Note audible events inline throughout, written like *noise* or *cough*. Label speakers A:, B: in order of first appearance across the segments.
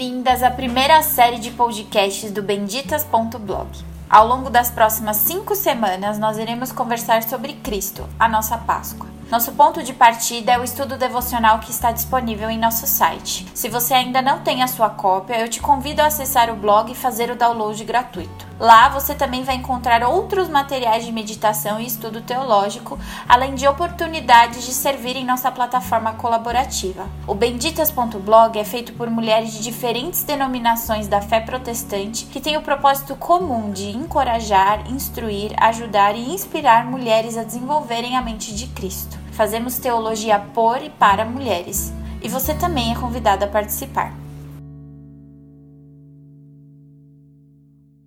A: bem-vindas à primeira série de podcasts do Benditas.blog. Ao longo das próximas cinco semanas, nós iremos conversar sobre Cristo, a nossa Páscoa. Nosso ponto de partida é o estudo devocional que está disponível em nosso site. Se você ainda não tem a sua cópia, eu te convido a acessar o blog e fazer o download gratuito. Lá você também vai encontrar outros materiais de meditação e estudo teológico, além de oportunidades de servir em nossa plataforma colaborativa. O benditas.blog é feito por mulheres de diferentes denominações da fé protestante que têm o propósito comum de encorajar, instruir, ajudar e inspirar mulheres a desenvolverem a mente de Cristo. Fazemos teologia por e para mulheres. E você também é convidado a participar.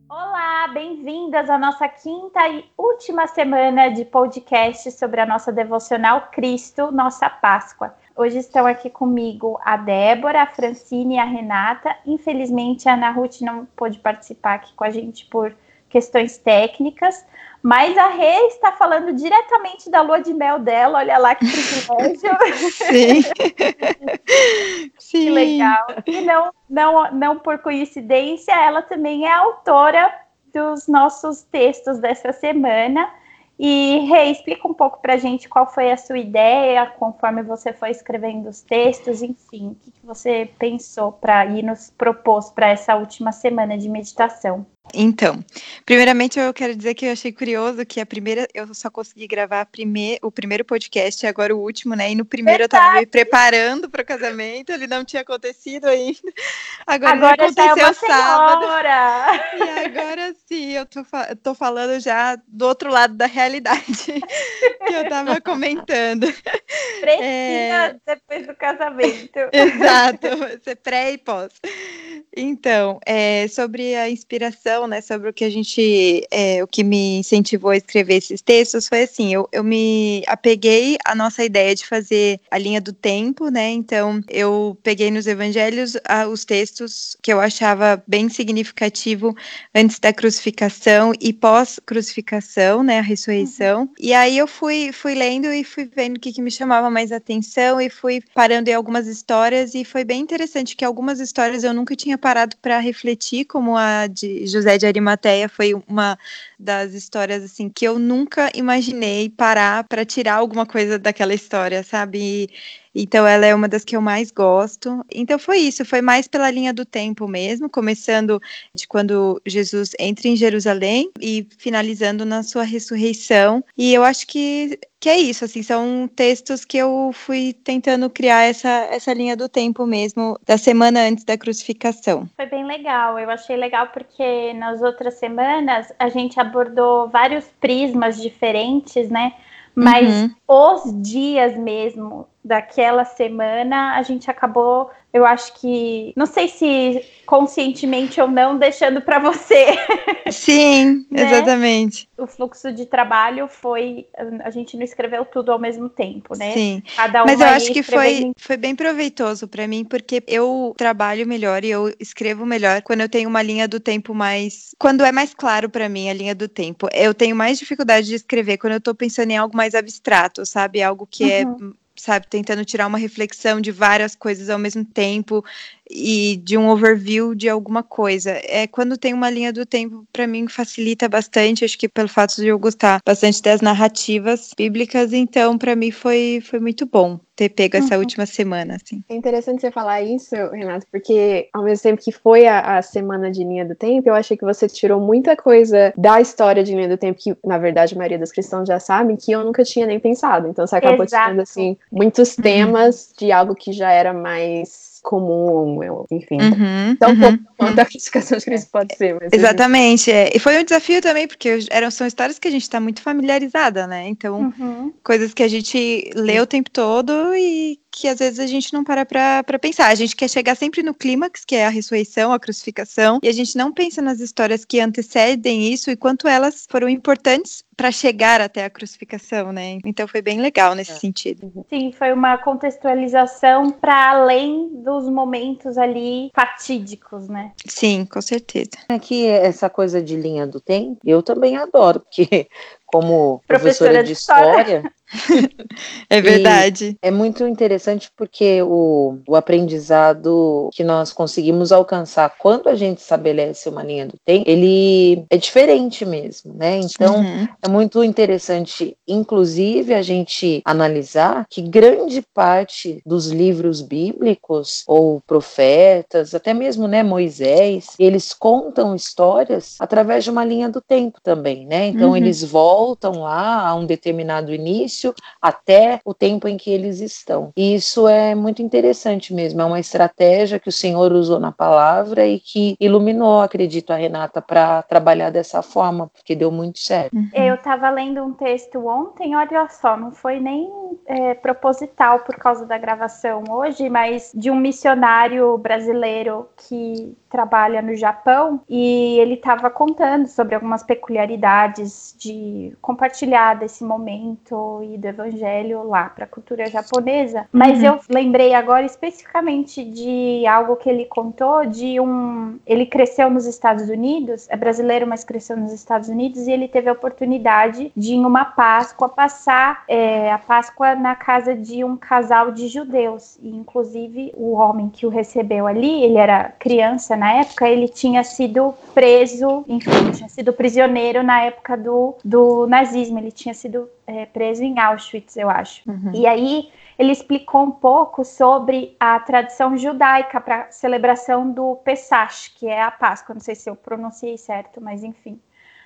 A: Olá, bem-vindas à nossa quinta e última semana de podcast sobre a nossa devocional Cristo, nossa Páscoa. Hoje estão aqui comigo a Débora, a Francine e a Renata. Infelizmente, a Ana Ruth não pôde participar aqui com a gente por questões técnicas, mas a Rê está falando diretamente da lua de mel dela. Olha lá que privilégio.
B: Sim. *laughs*
A: Sim. Que legal. E não, não, não por coincidência, ela também é autora dos nossos textos dessa semana. E, Rê, explica um pouco para a gente qual foi a sua ideia, conforme você foi escrevendo os textos, enfim, o que, que você pensou para ir nos propôs para essa última semana de meditação.
B: Então, primeiramente eu quero dizer que eu achei curioso que a primeira, eu só consegui gravar o primeiro podcast e agora o último, né? E no primeiro Verdade. eu estava me preparando para o casamento, ele não tinha acontecido ainda. Agora, agora aconteceu é sábado. E agora sim, eu tô, tô falando já do outro lado da realidade *laughs* que eu estava comentando.
A: Precisa é... depois do casamento.
B: Exato, ser pré e pós. Então, é, sobre a inspiração, né, sobre o que a gente, é, o que me incentivou a escrever esses textos foi assim, eu, eu me apeguei à nossa ideia de fazer a linha do tempo, né, então eu peguei nos evangelhos a, os textos que eu achava bem significativo antes da crucificação e pós-crucificação, né, a ressurreição, uhum. e aí eu fui, fui lendo e fui vendo o que, que me chamava mais atenção e fui parando em algumas histórias e foi bem interessante que algumas histórias eu nunca tinha parado para refletir, como a de José de Arimateia foi uma das histórias assim que eu nunca imaginei parar para tirar alguma coisa daquela história, sabe? E, então ela é uma das que eu mais gosto. Então foi isso, foi mais pela linha do tempo mesmo, começando de quando Jesus entra em Jerusalém e finalizando na sua ressurreição. E eu acho que que é isso, assim, são textos que eu fui tentando criar essa, essa linha do tempo mesmo, da semana antes da crucificação.
A: Foi bem legal, eu achei legal porque nas outras semanas a gente abordou vários prismas diferentes, né? Mas uhum. os dias mesmo daquela semana, a gente acabou, eu acho que, não sei se conscientemente ou não, deixando para você. *laughs*
B: Sim, né? exatamente.
A: O fluxo de trabalho foi, a gente não escreveu tudo ao mesmo tempo, né?
B: Sim. Cada um Mas eu acho que foi, foi bem proveitoso para mim, porque eu trabalho melhor e eu escrevo melhor quando eu tenho uma linha do tempo mais, quando é mais claro para mim a linha do tempo. Eu tenho mais dificuldade de escrever quando eu tô pensando em algo mais abstrato, sabe? Algo que é uhum. é sabe, tentando tirar uma reflexão de várias coisas ao mesmo tempo e de um overview de alguma coisa. É quando tem uma linha do tempo, para mim facilita bastante, acho que pelo fato de eu gostar bastante das narrativas bíblicas, então para mim foi foi muito bom ter pego essa uhum. última semana, assim.
C: É interessante você falar isso, Renato, porque ao mesmo tempo que foi a, a, semana de linha do tempo, eu achei que você tirou muita coisa da história de linha do tempo que, na verdade, a maioria dos cristãos já sabem, que eu nunca tinha nem pensado. Então você acabou Exato. tirando assim muitos uhum. temas de algo que já era mais comum, enfim. Uhum, tão uhum, pouco quanto a classificação de crise pode ser.
B: Exatamente. É. E foi um desafio também, porque eram, são histórias que a gente está muito familiarizada, né? Então, uhum. coisas que a gente lê o tempo todo e que às vezes a gente não para para pensar. A gente quer chegar sempre no clímax, que é a ressurreição, a crucificação, e a gente não pensa nas histórias que antecedem isso e quanto elas foram importantes para chegar até a crucificação, né? Então foi bem legal nesse é. sentido.
A: Uhum. Sim, foi uma contextualização para além dos momentos ali fatídicos, né?
B: Sim, com certeza.
D: Aqui essa coisa de linha do tempo, eu também adoro, porque como professora, professora de história, história *laughs*
B: é verdade.
D: E é muito interessante porque o, o aprendizado que nós conseguimos alcançar quando a gente estabelece uma linha do tempo, ele é diferente mesmo, né? Então, uhum. é muito interessante, inclusive, a gente analisar que grande parte dos livros bíblicos ou profetas, até mesmo, né, Moisés, eles contam histórias através de uma linha do tempo também, né? Então, uhum. eles voltam lá a um determinado início início até o tempo em que eles estão. E isso é muito interessante mesmo, é uma estratégia que o Senhor usou na palavra e que iluminou, acredito, a Renata para trabalhar dessa forma, porque deu muito certo. Uhum.
A: Eu estava lendo um texto ontem, olha só, não foi nem é, proposital por causa da gravação hoje, mas de um missionário brasileiro que trabalha no Japão e ele estava contando sobre algumas peculiaridades de compartilhar desse momento e do evangelho lá para a cultura japonesa. Mas uhum. eu lembrei agora especificamente de algo que ele contou de um ele cresceu nos Estados Unidos, é brasileiro, mas cresceu nos Estados Unidos e ele teve a oportunidade de em uma Páscoa passar é, a Páscoa na casa de um casal de judeus e inclusive o homem que o recebeu ali, ele era criança na época, ele tinha sido preso, enfim, tinha sido prisioneiro na época do, do nazismo, ele tinha sido é, preso em Auschwitz, eu acho. Uhum. E aí ele explicou um pouco sobre a tradição judaica para celebração do Pesach, que é a Páscoa. Não sei se eu pronunciei certo, mas enfim.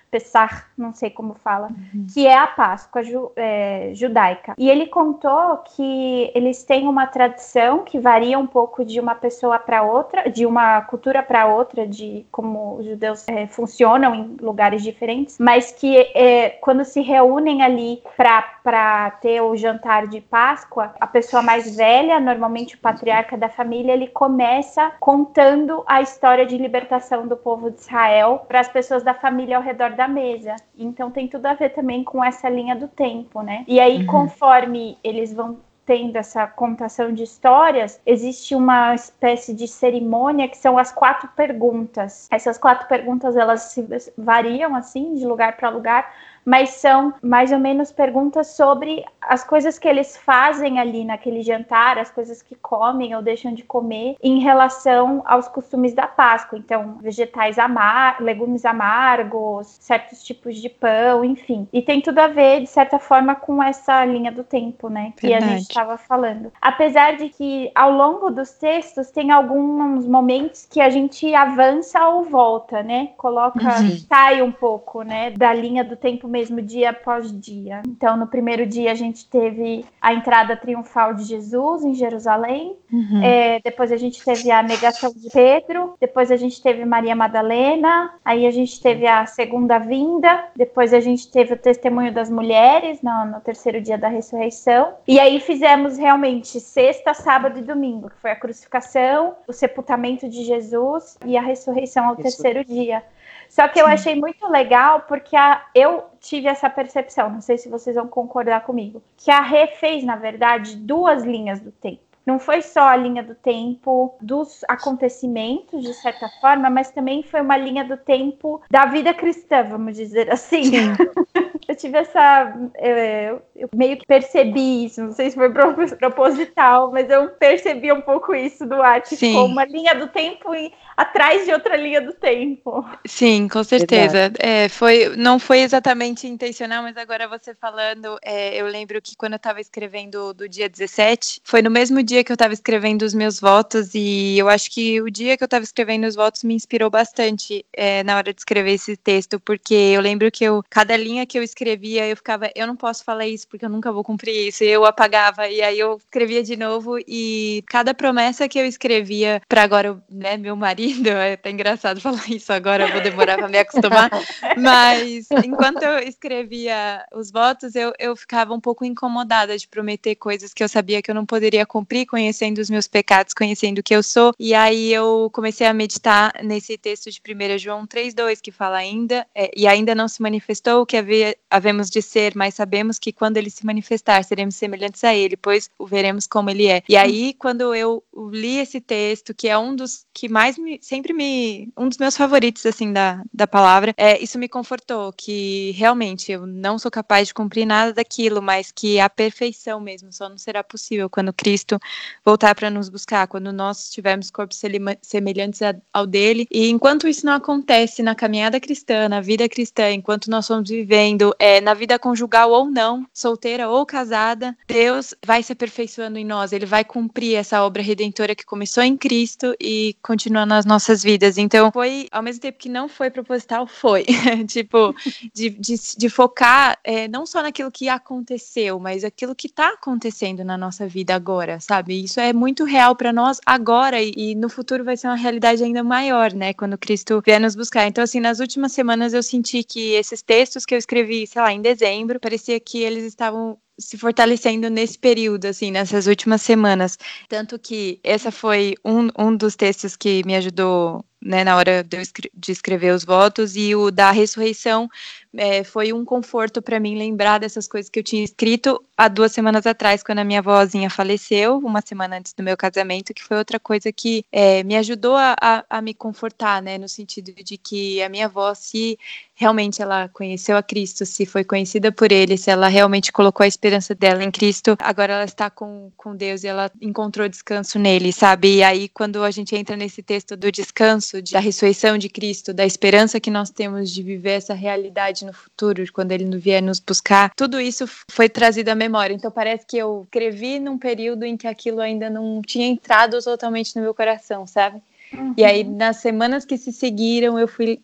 A: Pessar, não sei como fala, uhum. que é a Páscoa ju, é, judaica. E ele contou que eles têm uma tradição que varia um pouco de uma pessoa para outra, de uma cultura para outra, de como os judeus é, funcionam em lugares diferentes, mas que é, quando se reúnem ali para ter o jantar de Páscoa, a pessoa mais velha, normalmente o patriarca da família, ele começa contando a história de libertação do povo de Israel para as pessoas da família ao redor da mesa. Então tem tudo a ver também com essa linha do tempo, né? E aí, uhum. conforme eles vão tendo essa contação de histórias, existe uma espécie de cerimônia que são as quatro perguntas. Essas quatro perguntas elas variam assim de lugar para lugar, mas são mais ou menos perguntas sobre as coisas que eles fazem ali naquele jantar, as coisas que comem ou deixam de comer em relação aos costumes da Páscoa. Então, vegetais amargos, legumes amargos, certos tipos de pão, enfim. E tem tudo a ver, de certa forma, com essa linha do tempo, né? Que Verdade. a gente estava falando. Apesar de que ao longo dos textos tem alguns momentos que a gente avança ou volta, né? Coloca, uhum. sai um pouco, né, da linha do tempo mesmo dia após dia. Então, no primeiro dia a gente teve a entrada triunfal de Jesus em Jerusalém, uhum. é, depois a gente teve a negação de Pedro, depois a gente teve Maria Madalena, aí a gente teve a segunda vinda, depois a gente teve o testemunho das mulheres no, no terceiro dia da ressurreição, e aí fizemos realmente sexta, sábado e domingo, que foi a crucificação, o sepultamento de Jesus e a ressurreição ao Isso. terceiro dia. Só que eu achei muito legal porque a, eu tive essa percepção, não sei se vocês vão concordar comigo, que a Rê fez, na verdade, duas linhas do tempo. Não foi só a linha do tempo dos acontecimentos, de certa forma, mas também foi uma linha do tempo da vida cristã, vamos dizer assim. *laughs* eu tive essa. Eu, eu, meio que percebi isso, não sei se foi *laughs* proposital, mas eu percebi um pouco isso do arte como uma linha do tempo atrás de outra linha do tempo.
B: Sim, com certeza. É, foi, não foi exatamente intencional, mas agora você falando, é, eu lembro que quando eu estava escrevendo do dia 17, foi no mesmo dia que eu estava escrevendo os meus votos, e eu acho que o dia que eu estava escrevendo os votos me inspirou bastante é, na hora de escrever esse texto, porque eu lembro que eu, cada linha que eu escrevia, eu ficava, eu não posso falar isso porque eu nunca vou cumprir isso, e eu apagava, e aí eu escrevia de novo, e cada promessa que eu escrevia para agora, né, meu marido, *laughs* é até engraçado falar isso agora, eu vou demorar para me acostumar. *laughs* Mas enquanto eu escrevia os votos, eu, eu ficava um pouco incomodada de prometer coisas que eu sabia que eu não poderia cumprir, conhecendo os meus pecados, conhecendo o que eu sou. E aí eu comecei a meditar nesse texto de 1 João 3,2, que fala ainda, é, e ainda não se manifestou o que havia, havemos de ser, mas sabemos que quando ele se manifestar, seremos semelhantes a ele, pois o veremos como ele é. E aí, quando eu li esse texto, que é um dos que mais me, sempre me, um dos meus favoritos, assim, da, da palavra, é, isso me confortou, que realmente eu não sou capaz de cumprir nada daquilo, mas que a perfeição mesmo só não será possível quando Cristo voltar para nos buscar, quando nós tivermos corpos semelhantes ao dele. E enquanto isso não acontece na caminhada cristã, na vida cristã, enquanto nós somos vivendo é, na vida conjugal ou não, solteira ou casada, Deus vai se aperfeiçoando em nós, ele vai cumprir essa obra redentora que começou em Cristo e continua nas nossas vidas. Então, foi, ao mesmo tempo que não foi proposital, foi. *laughs* tipo, de, de, de focar é, não só naquilo que aconteceu, mas aquilo que está acontecendo na nossa vida agora, sabe? Isso é muito real para nós agora e, e no futuro vai ser uma realidade ainda maior, né? Quando Cristo vier nos buscar. Então, assim, nas últimas semanas eu senti que esses textos que eu escrevi, sei lá, em dezembro, parecia que eles estavam se fortalecendo nesse período, assim, nessas últimas semanas. Tanto que essa foi um, um dos textos que me ajudou né, na hora de, escre de escrever os votos, e o da ressurreição é, foi um conforto para mim lembrar dessas coisas que eu tinha escrito há duas semanas atrás, quando a minha vozinha faleceu, uma semana antes do meu casamento, que foi outra coisa que é, me ajudou a, a, a, me confortar, né, no sentido de que a minha avó, se realmente ela conheceu a Cristo, se foi conhecida por Ele, se ela realmente colocou a esperança dela em Cristo, agora ela está com, com Deus e ela encontrou descanso nele, sabe? E aí, quando a gente entra nesse texto do descanso, de, da ressurreição de Cristo, da esperança que nós temos de viver essa realidade no futuro, quando Ele vier nos buscar, tudo isso foi trazido à memória. Então, parece que eu escrevi num período em que aquilo ainda não tinha entrado totalmente no meu coração, sabe? Uhum. E aí, uhum. nas semanas que se seguiram, eu fui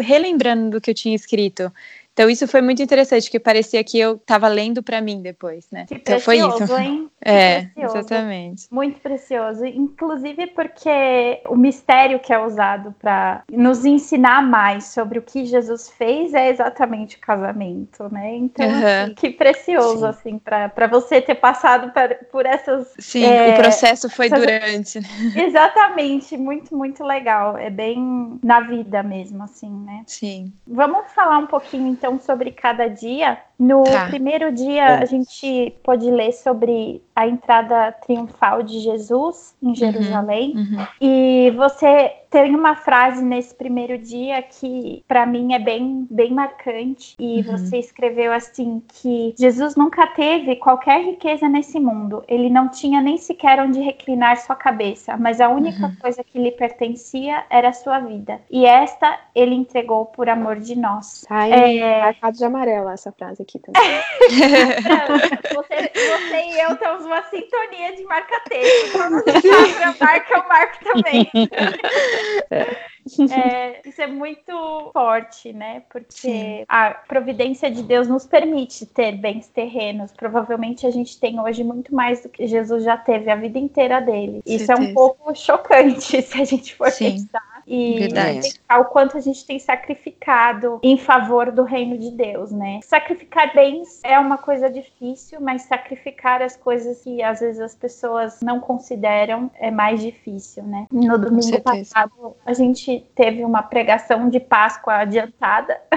B: relembrando do que eu tinha escrito. Então isso foi muito interessante, porque parecia que eu estava lendo para mim depois, né?
A: Que
B: então
A: precioso, foi isso. hein? *laughs*
B: Que é, precioso. exatamente.
A: Muito precioso, inclusive porque o mistério que é usado para nos ensinar mais sobre o que Jesus fez é exatamente o casamento, né? Então, uhum. assim, que precioso, Sim. assim, para você ter passado pra, por essas.
B: Sim, é, o processo foi essas... durante. Né? *laughs*
A: Exatamente, muito, muito legal. É bem na vida mesmo, assim, né?
B: Sim.
A: Vamos falar um pouquinho, então então sobre cada dia. No tá. primeiro dia, a gente pode ler sobre a entrada triunfal de Jesus em uhum. Jerusalém. Uhum, uhum. E você tem uma frase nesse primeiro dia que para mim é bem bem marcante e uhum. você escreveu assim que Jesus nunca teve qualquer riqueza nesse mundo. Ele não tinha nem sequer onde reclinar sua cabeça, mas a única uhum. coisa que lhe pertencia era a sua vida. E esta ele entregou por amor de nós.
C: Ai, é... marcado de amarelo essa frase aqui também. *laughs*
A: você, você e eu estamos uma sintonia de marca-texto. Quando você marca, eu marco também. *laughs* É. *laughs* É, isso é muito forte, né? Porque Sim. a providência de Deus nos permite ter bens terrenos. Provavelmente a gente tem hoje muito mais do que Jesus já teve a vida inteira dele. Isso é um pouco chocante *laughs* se a gente for Sim. pensar e pensar o quanto a gente tem sacrificado em favor do reino de Deus, né? Sacrificar bens é uma coisa difícil, mas sacrificar as coisas que às vezes as pessoas não consideram é mais difícil, né? No domingo passado a gente teve uma pregação de Páscoa adiantada *laughs*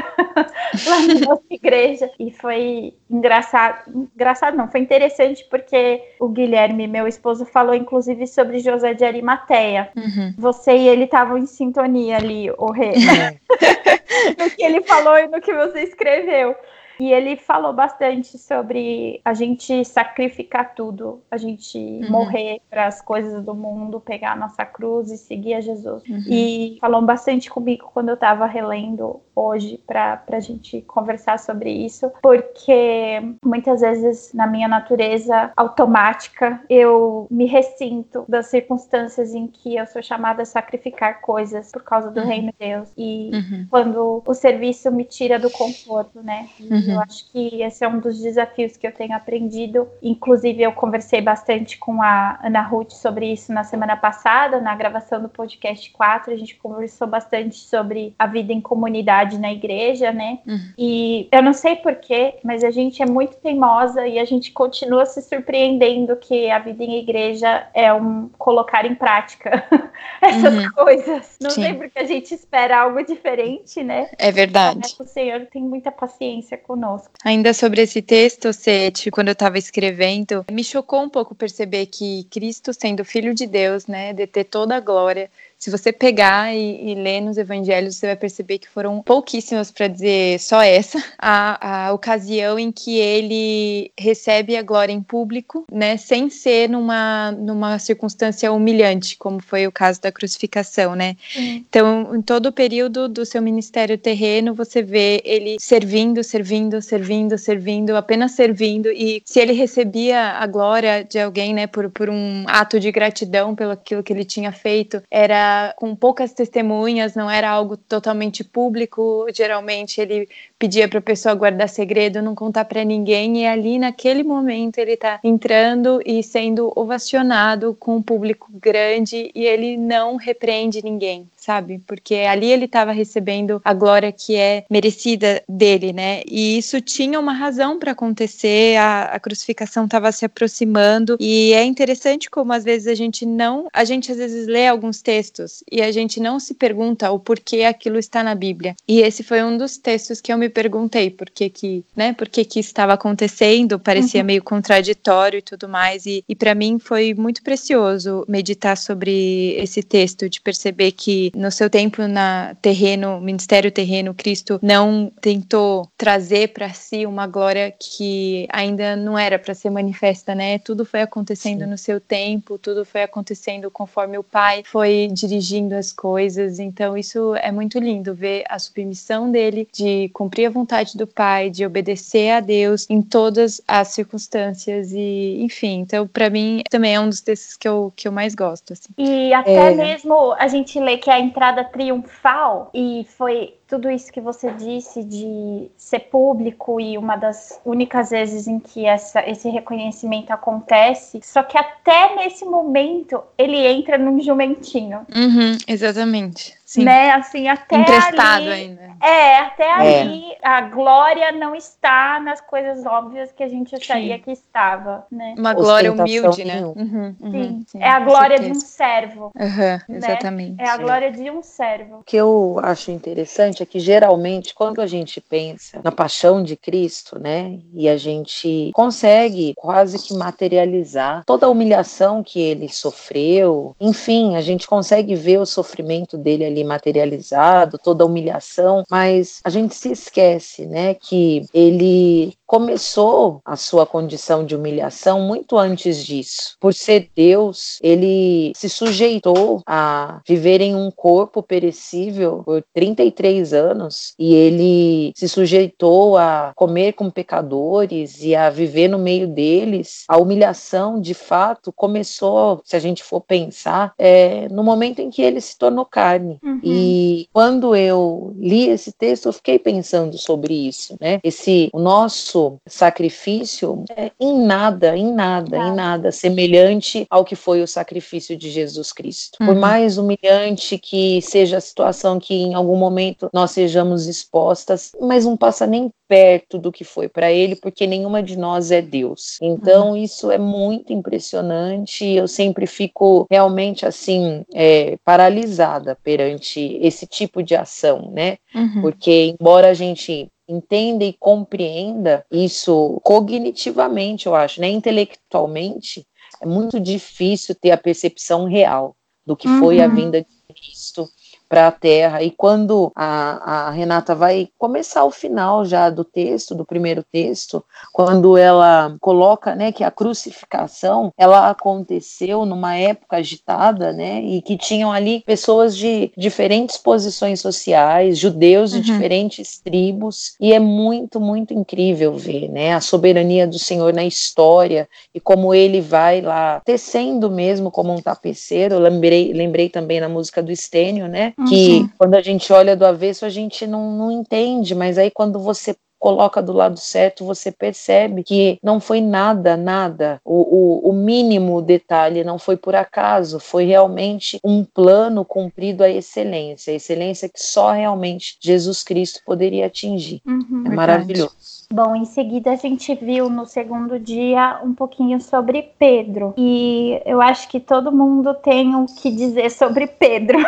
A: lá na nossa igreja e foi engraçado, engraçado não, foi interessante porque o Guilherme, meu esposo, falou inclusive sobre José de Arimateia. Uhum. Você e ele estavam em sintonia ali, o rei, é. *laughs* no que ele falou e no que você escreveu. E ele falou bastante sobre a gente sacrificar tudo, a gente uhum. morrer para as coisas do mundo, pegar a nossa cruz e seguir a Jesus. Uhum. E falou bastante comigo quando eu estava relendo hoje para a gente conversar sobre isso, porque muitas vezes na minha natureza automática eu me ressinto das circunstâncias em que eu sou chamada a sacrificar coisas por causa do uhum. reino de Deus. E uhum. quando o serviço me tira do conforto, né? Uhum. Eu acho que esse é um dos desafios que eu tenho aprendido. Inclusive, eu conversei bastante com a Ana Ruth sobre isso na semana passada, na gravação do podcast 4. A gente conversou bastante sobre a vida em comunidade na igreja, né? Uhum. E eu não sei porquê, mas a gente é muito teimosa e a gente continua se surpreendendo que a vida em igreja é um colocar em prática *laughs* essas uhum. coisas. Não Sim. sei porque a gente espera algo diferente, né?
B: É verdade.
A: o Senhor tem muita paciência conosco.
B: Ainda sobre esse texto, Sete, quando eu estava escrevendo, me chocou um pouco perceber que Cristo, sendo filho de Deus, né, de ter toda a glória, se você pegar e, e, ler nos evangelhos, você vai perceber que foram pouquíssimas, para dizer só essa, *laughs* a, a ocasião em que ele recebe a glória em público, né, sem ser numa, numa circunstância humilhante, como foi o caso da crucificação, né. Então, em todo o período do seu ministério terreno, você vê ele servindo, servindo, servindo, servindo, apenas servindo, e se ele recebia a glória de alguém, né, por, por um ato de gratidão pelo aquilo que ele tinha feito, era com poucas testemunhas, não era algo totalmente público. Geralmente ele pedia para a pessoa guardar segredo, não contar para ninguém, e ali naquele momento ele está entrando e sendo ovacionado com um público grande e ele não repreende ninguém sabe? Porque ali ele estava recebendo a glória que é merecida dele, né? E isso tinha uma razão para acontecer, a, a crucificação estava se aproximando, e é interessante como às vezes a gente não, a gente às vezes lê alguns textos e a gente não se pergunta o porquê aquilo está na Bíblia. E esse foi um dos textos que eu me perguntei, por que que, né, por que que estava acontecendo, parecia uhum. meio contraditório e tudo mais, e, e para mim foi muito precioso meditar sobre esse texto, de perceber que no seu tempo na terreno, ministério terreno, Cristo não tentou trazer para si uma glória que ainda não era para ser manifesta, né? Tudo foi acontecendo Sim. no seu tempo, tudo foi acontecendo conforme o Pai foi dirigindo as coisas. Então isso é muito lindo ver a submissão dele de cumprir a vontade do Pai, de obedecer a Deus em todas as circunstâncias e, enfim. Então para mim também é um dos textos que eu que eu mais gosto. Assim.
A: E até é... mesmo a gente lê que a entrada triunfal e foi tudo isso que você disse de ser público e uma das únicas vezes em que essa, esse reconhecimento acontece. Só que até nesse momento ele entra num jumentinho.
B: Uhum, exatamente.
A: Sim. Né? Assim, até
B: Emprestado
A: ali,
B: ainda.
A: É, até é. ali a glória não está nas coisas óbvias que a gente acharia sim. que estava, né?
B: Uma glória humilde, né?
A: Uhum, uhum, sim. sim. É a glória de um servo.
B: Uhum, né? Exatamente.
A: É a glória de um servo.
D: O que eu acho interessante é que geralmente quando a gente pensa na paixão de Cristo, né? E a gente consegue quase que materializar toda a humilhação que ele sofreu, enfim, a gente consegue ver o sofrimento dele ali ali materializado, toda a humilhação, mas a gente se esquece, né, que ele começou a sua condição de humilhação muito antes disso. Por ser Deus, ele se sujeitou a viver em um corpo perecível por 33 anos e ele se sujeitou a comer com pecadores e a viver no meio deles. A humilhação, de fato, começou, se a gente for pensar, é, no momento em que ele se tornou carne. Uhum. E quando eu li esse texto, eu fiquei pensando sobre isso, né? Esse o nosso nosso sacrifício é em nada, em nada, em nada semelhante ao que foi o sacrifício de Jesus Cristo. Uhum. Por mais humilhante que seja a situação que em algum momento nós sejamos expostas, mas não passa nem perto do que foi para ele, porque nenhuma de nós é Deus. Então, uhum. isso é muito impressionante. Eu sempre fico realmente assim, é, paralisada perante esse tipo de ação, né? Uhum. Porque, embora a gente entenda e compreenda isso cognitivamente, eu acho, né? Intelectualmente, é muito difícil ter a percepção real do que uhum. foi a uhum. vinda de Cristo para a terra. E quando a, a, Renata vai começar o final já do texto, do primeiro texto, quando ela coloca né, que a crucificação ela aconteceu numa época agitada, né, e que tinham ali pessoas de diferentes posições sociais, judeus de uhum. diferentes tribos, e é muito, muito incrível ver né, a soberania do Senhor na história e como ele vai lá tecendo mesmo como um tapeceiro. lembrei, lembrei também na música do Estênio, né? Que uhum. quando a gente olha do avesso a gente não, não entende, mas aí quando você coloca do lado certo, você percebe que não foi nada, nada, o, o, o mínimo detalhe não foi por acaso, foi realmente um plano cumprido à excelência, a excelência que só realmente Jesus Cristo poderia atingir. Uhum, é verdade. maravilhoso.
A: Bom, em seguida a gente viu no segundo dia um pouquinho sobre Pedro. E eu acho que todo mundo tem o que dizer sobre Pedro.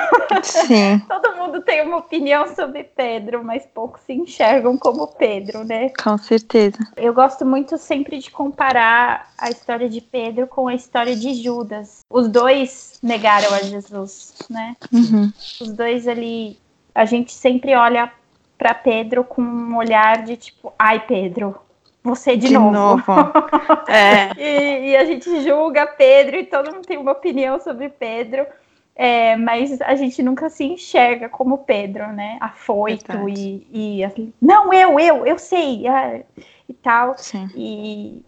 A: Sim. *laughs* todo mundo tem uma opinião sobre Pedro, mas poucos se enxergam como Pedro, né?
B: Com certeza.
A: Eu gosto muito sempre de comparar a história de Pedro com a história de Judas. Os dois negaram a Jesus, né? Uhum. Os dois ali. A gente sempre olha para Pedro com um olhar de tipo, ai, Pedro, você de, de novo. novo. *laughs* é. e, e, a gente julga Pedro e todo mundo tem uma opinião sobre Pedro. É, mas a gente nunca se enxerga como Pedro, né? Afoito e, e assim, não, eu, eu, eu sei, ah, e tal. Sim. E,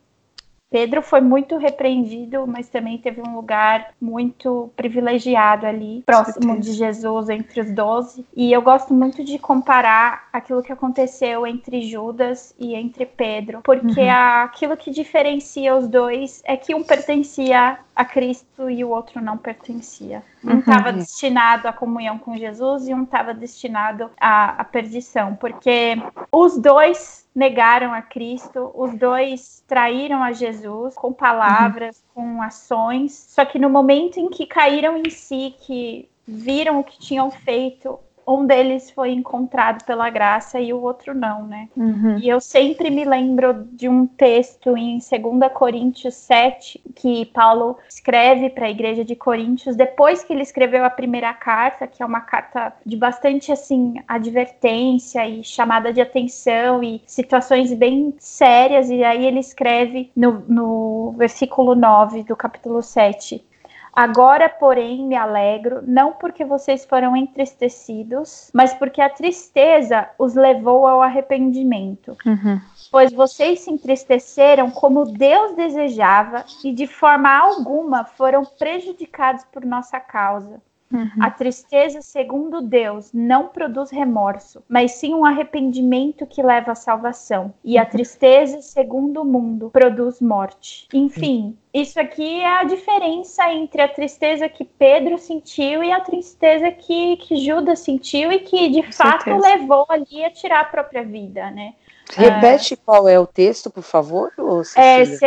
A: Pedro foi muito repreendido, mas também teve um lugar muito privilegiado ali, próximo de Jesus, entre os doze. E eu gosto muito de comparar aquilo que aconteceu entre Judas e entre Pedro, porque uhum. aquilo que diferencia os dois é que um pertencia a Cristo e o outro não pertencia. Um estava uhum. destinado à comunhão com Jesus e um estava destinado à, à perdição, porque os dois negaram a Cristo, os dois traíram a Jesus com palavras, uhum. com ações, só que no momento em que caíram em si, que viram o que tinham feito, um deles foi encontrado pela graça e o outro não, né? Uhum. E eu sempre me lembro de um texto em 2 Coríntios 7 que Paulo escreve para a igreja de Coríntios depois que ele escreveu a primeira carta, que é uma carta de bastante assim advertência e chamada de atenção e situações bem sérias, e aí ele escreve no, no versículo 9 do capítulo 7 Agora, porém, me alegro, não porque vocês foram entristecidos, mas porque a tristeza os levou ao arrependimento. Uhum. Pois vocês se entristeceram como Deus desejava e de forma alguma foram prejudicados por nossa causa. Uhum. A tristeza, segundo Deus, não produz remorso, mas sim um arrependimento que leva à salvação. E a uhum. tristeza, segundo o mundo, produz morte. Enfim, isso aqui é a diferença entre a tristeza que Pedro sentiu e a tristeza que, que Judas sentiu e que de Com fato certeza. levou ali a tirar a própria vida, né?
D: Repete qual é o texto, por favor,
A: É 2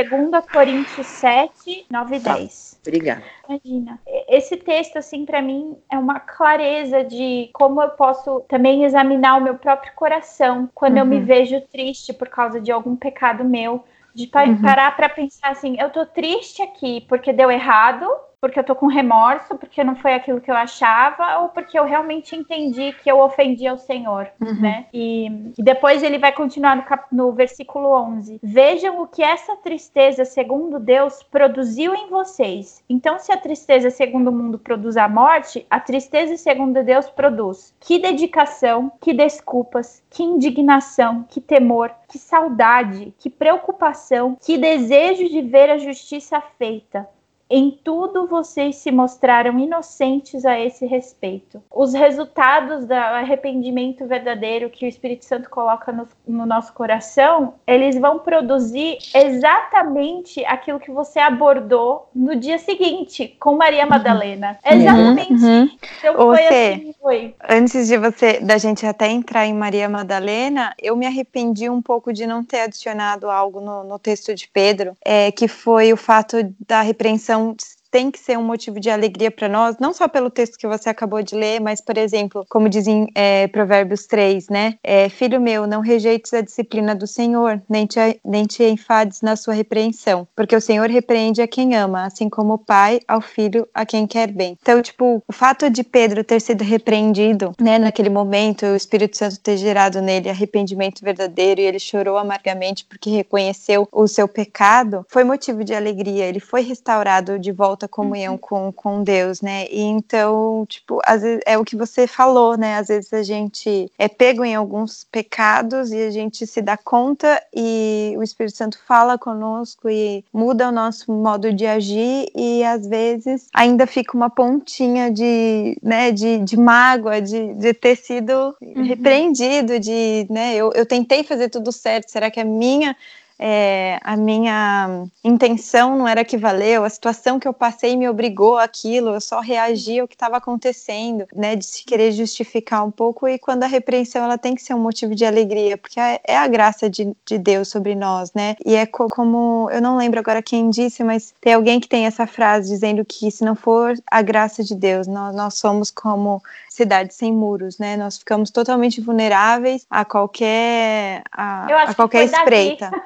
A: Coríntios 7, 9 e tá. 10.
D: Obrigada.
A: Imagina. Esse texto, assim, para mim, é uma clareza de como eu posso também examinar o meu próprio coração quando uhum. eu me uhum. vejo triste por causa de algum pecado meu. De uhum. parar para pensar assim, eu tô triste aqui porque deu errado, porque eu tô com remorso, porque não foi aquilo que eu achava, ou porque eu realmente entendi que eu ofendi ao Senhor, uhum. né? E, e, depois ele vai continuar no, cap, no versículo 11. Vejam o que essa tristeza, segundo Deus, produziu em vocês. Então, se a tristeza, segundo o mundo, produz a morte, a tristeza, segundo Deus, produz. Que dedicação, que desculpas, que indignação, que temor, que saudade, que preocupação, que desejo de ver a justiça feita em tudo vocês se mostraram inocentes a esse respeito. Os resultados do arrependimento verdadeiro que o Espírito Santo coloca no, no, nosso coração, eles vão produzir exatamente aquilo que você abordou no dia seguinte com Maria uhum. Madalena. Uhum. Exatamente. Uhum.
B: Então foi você, assim, foi. Antes de você, da gente até entrar em Maria Madalena, eu me arrependi um pouco de não ter adicionado algo no, no texto de Pedro, é, que foi o fato da repreensão então, tem que ser um motivo de alegria para nós, não só pelo texto que você acabou de ler, mas, por exemplo, como dizem é, Provérbios 3, né? É, Filho meu, não rejeites a disciplina do Senhor, nem te, nem te enfades na sua repreensão, porque o Senhor repreende a quem ama, assim como o pai ao filho a quem quer bem. Então, tipo, o fato de Pedro ter sido repreendido, né, naquele momento, o Espírito Santo ter gerado nele arrependimento verdadeiro e ele chorou amargamente porque reconheceu o seu pecado, foi motivo de alegria. Ele foi restaurado de volta nossa comunhão uhum. com, com Deus, né? E então, tipo, às vezes é o que você falou, né? Às vezes a gente é pego em alguns pecados e a gente se dá conta e o Espírito Santo fala conosco e muda o nosso modo de agir e às vezes ainda fica uma pontinha de, né, de, de mágoa, de, de ter sido uhum. repreendido, de, né, eu, eu tentei fazer tudo certo, será que a minha é, a minha intenção não era que valeu, a situação que eu passei me obrigou aquilo, eu só reagi ao que estava acontecendo, né, de se querer justificar um pouco, e quando a repreensão ela tem que ser um motivo de alegria, porque é, é a graça de, de Deus sobre nós, né, e é co como, eu não lembro agora quem disse, mas tem alguém que tem essa frase dizendo que se não for a graça de Deus, nós, nós somos como cidade sem muros, né, nós ficamos totalmente vulneráveis a qualquer, a, a qualquer espreita. *laughs*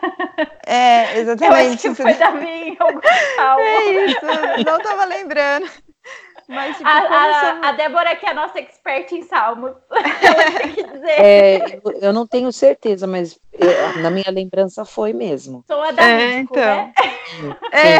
B: É, exatamente. Eu
A: acho que foi da minha
B: É isso, não estava lembrando. Mas, tipo,
A: a, a, a, Débora, que é a nossa expert em salmos, *laughs*
D: é, eu não tenho certeza, mas eu, na minha lembrança foi mesmo.
A: Sou a da é, então. né?
B: É.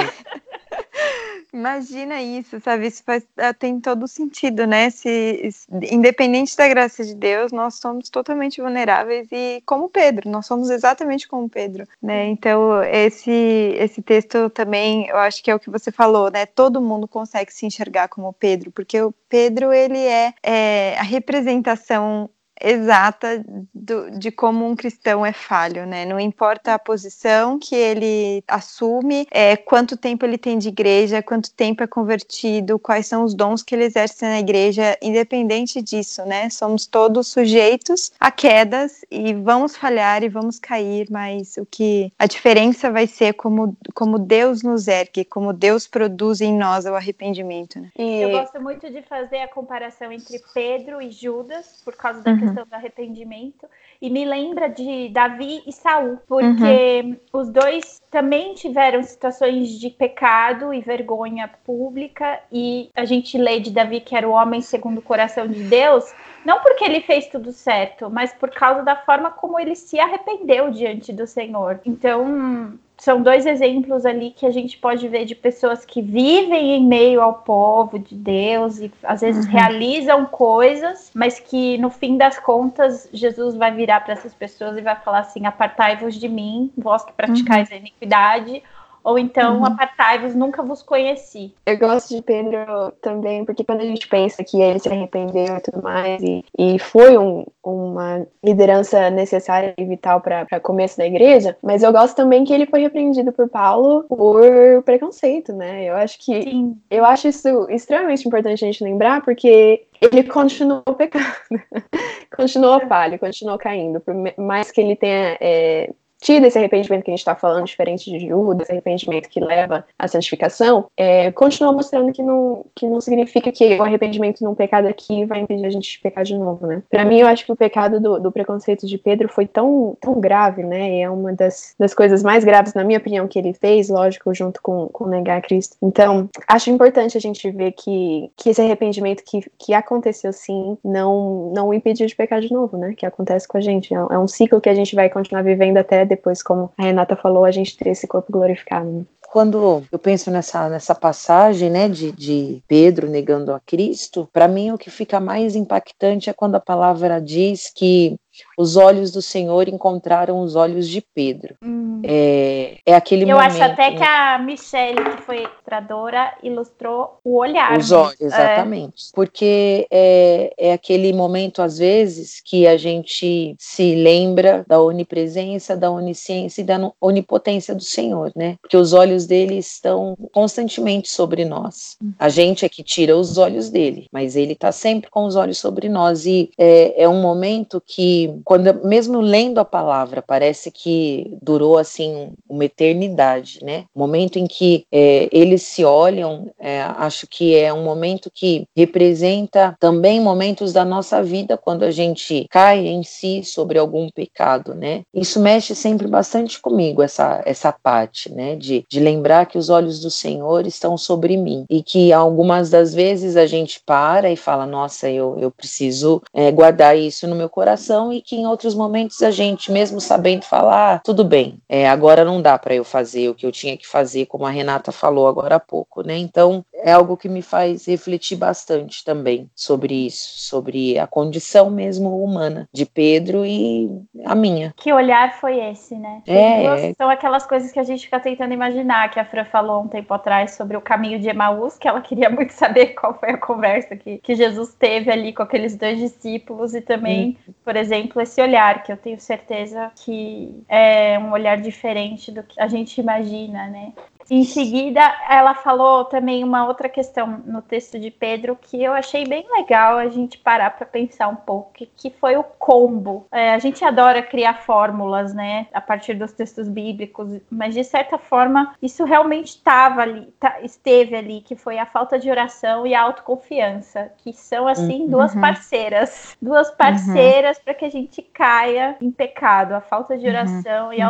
B: Imagina isso, sabe? Isso faz, é, tem todo sentido, né? Se, independente da graça de Deus, nós somos totalmente vulneráveis e como Pedro, nós somos exatamente como Pedro, né? Então, esse, esse texto também, eu acho que é o que você falou, né? Todo mundo consegue se enxergar como Pedro, porque o Pedro, ele é, é a representação exata do, de como um cristão é falho, né? Não importa a posição que ele assume, é, quanto tempo ele tem de igreja, quanto tempo é convertido, quais são os dons que ele exerce na igreja, independente disso, né? Somos todos sujeitos a quedas e vamos falhar e vamos cair, mas o que a diferença vai ser como, como Deus nos ergue, como Deus produz em nós o arrependimento. Né?
A: E... Eu gosto muito de fazer a comparação entre Pedro e Judas por causa da uhum questão do arrependimento e me lembra de Davi e Saul, porque uhum. os dois também tiveram situações de pecado e vergonha pública e a gente lê de Davi que era o homem segundo o coração de Deus, não porque ele fez tudo certo, mas por causa da forma como ele se arrependeu diante do Senhor. Então, são dois exemplos ali que a gente pode ver de pessoas que vivem em meio ao povo de Deus e às vezes uhum. realizam coisas, mas que no fim das contas Jesus vai virar para essas pessoas e vai falar assim: apartai-vos de mim, vós que praticais uhum. a iniquidade ou então, uhum. apartai-vos, nunca vos conheci.
C: Eu gosto de Pedro também, porque quando a gente pensa que ele se arrependeu e tudo mais, e, e foi um, uma liderança necessária e vital para o começo da igreja, mas eu gosto também que ele foi repreendido por Paulo por preconceito, né? Eu acho que. Sim. Eu acho isso extremamente importante a gente lembrar, porque ele continuou pecando, *laughs* continuou falho, continuou caindo, por mais que ele tenha é, tido esse arrependimento que a gente está falando, diferente de Judas, esse arrependimento que leva à santificação, é, continua mostrando que não, que não significa que o arrependimento num pecado aqui vai impedir a gente de pecar de novo, né? Para mim, eu acho que o pecado do, do, preconceito de Pedro foi tão, tão grave, né? E é uma das, das coisas mais graves, na minha opinião, que ele fez, lógico, junto com, com negar Cristo. Então, acho importante a gente ver que, que esse arrependimento que, que aconteceu sim, não, não impediu de pecar de novo, né? Que acontece com a gente. É, é um ciclo que a gente vai continuar vivendo até depois, como a Renata falou, a gente ter esse corpo glorificado. Né?
D: Quando eu penso nessa, nessa passagem né, de, de Pedro negando a Cristo, para mim o que fica mais impactante é quando a palavra diz que os olhos do Senhor encontraram os olhos de Pedro. Hum. É, é aquele
A: Eu
D: momento.
A: Eu acho até que a Michelle, que foi ilustradora, ilustrou o olhar.
D: Os olhos, é. exatamente. É. Porque é, é aquele momento, às vezes, que a gente se lembra da onipresença, da onisciência e da onipotência do Senhor, né? Porque os olhos dele estão constantemente sobre nós. A gente é que tira os olhos dele, mas ele está sempre com os olhos sobre nós. E é, é um momento que quando mesmo lendo a palavra, parece que durou assim uma eternidade, né? Momento em que é, eles se olham, é, acho que é um momento que representa também momentos da nossa vida quando a gente cai em si sobre algum pecado, né? Isso mexe sempre bastante comigo, essa, essa parte, né? De, de lembrar que os olhos do Senhor estão sobre mim e que algumas das vezes a gente para e fala, nossa, eu, eu preciso é, guardar isso no meu coração e que em outros momentos a gente, mesmo sabendo falar, tudo bem, é, agora não dá para eu fazer o que eu tinha que fazer, como a Renata falou agora há pouco, né? Então, é algo que me faz refletir bastante também sobre isso, sobre a condição mesmo humana de Pedro e a minha.
A: Que olhar foi esse, né? É. São aquelas coisas que a gente fica tentando imaginar, que a Fran falou um tempo atrás sobre o caminho de Emaús, que ela *laughs* queria muito saber qual foi a conversa que, que Jesus teve ali com aqueles dois discípulos e também, hum. por exemplo, esse olhar, que eu tenho certeza que é um olhar diferente do que a gente imagina, né? Em seguida, ela falou também uma outra questão no texto de Pedro que eu achei bem legal a gente parar para pensar um pouco, que, que foi o combo. É, a gente adora criar fórmulas, né, a partir dos textos bíblicos, mas de certa forma isso realmente estava ali, tá, esteve ali, que foi a falta de oração e a autoconfiança, que são assim uhum. duas parceiras, duas uhum. parceiras uhum. para que a gente caia em pecado, a falta de uhum. oração uhum. e a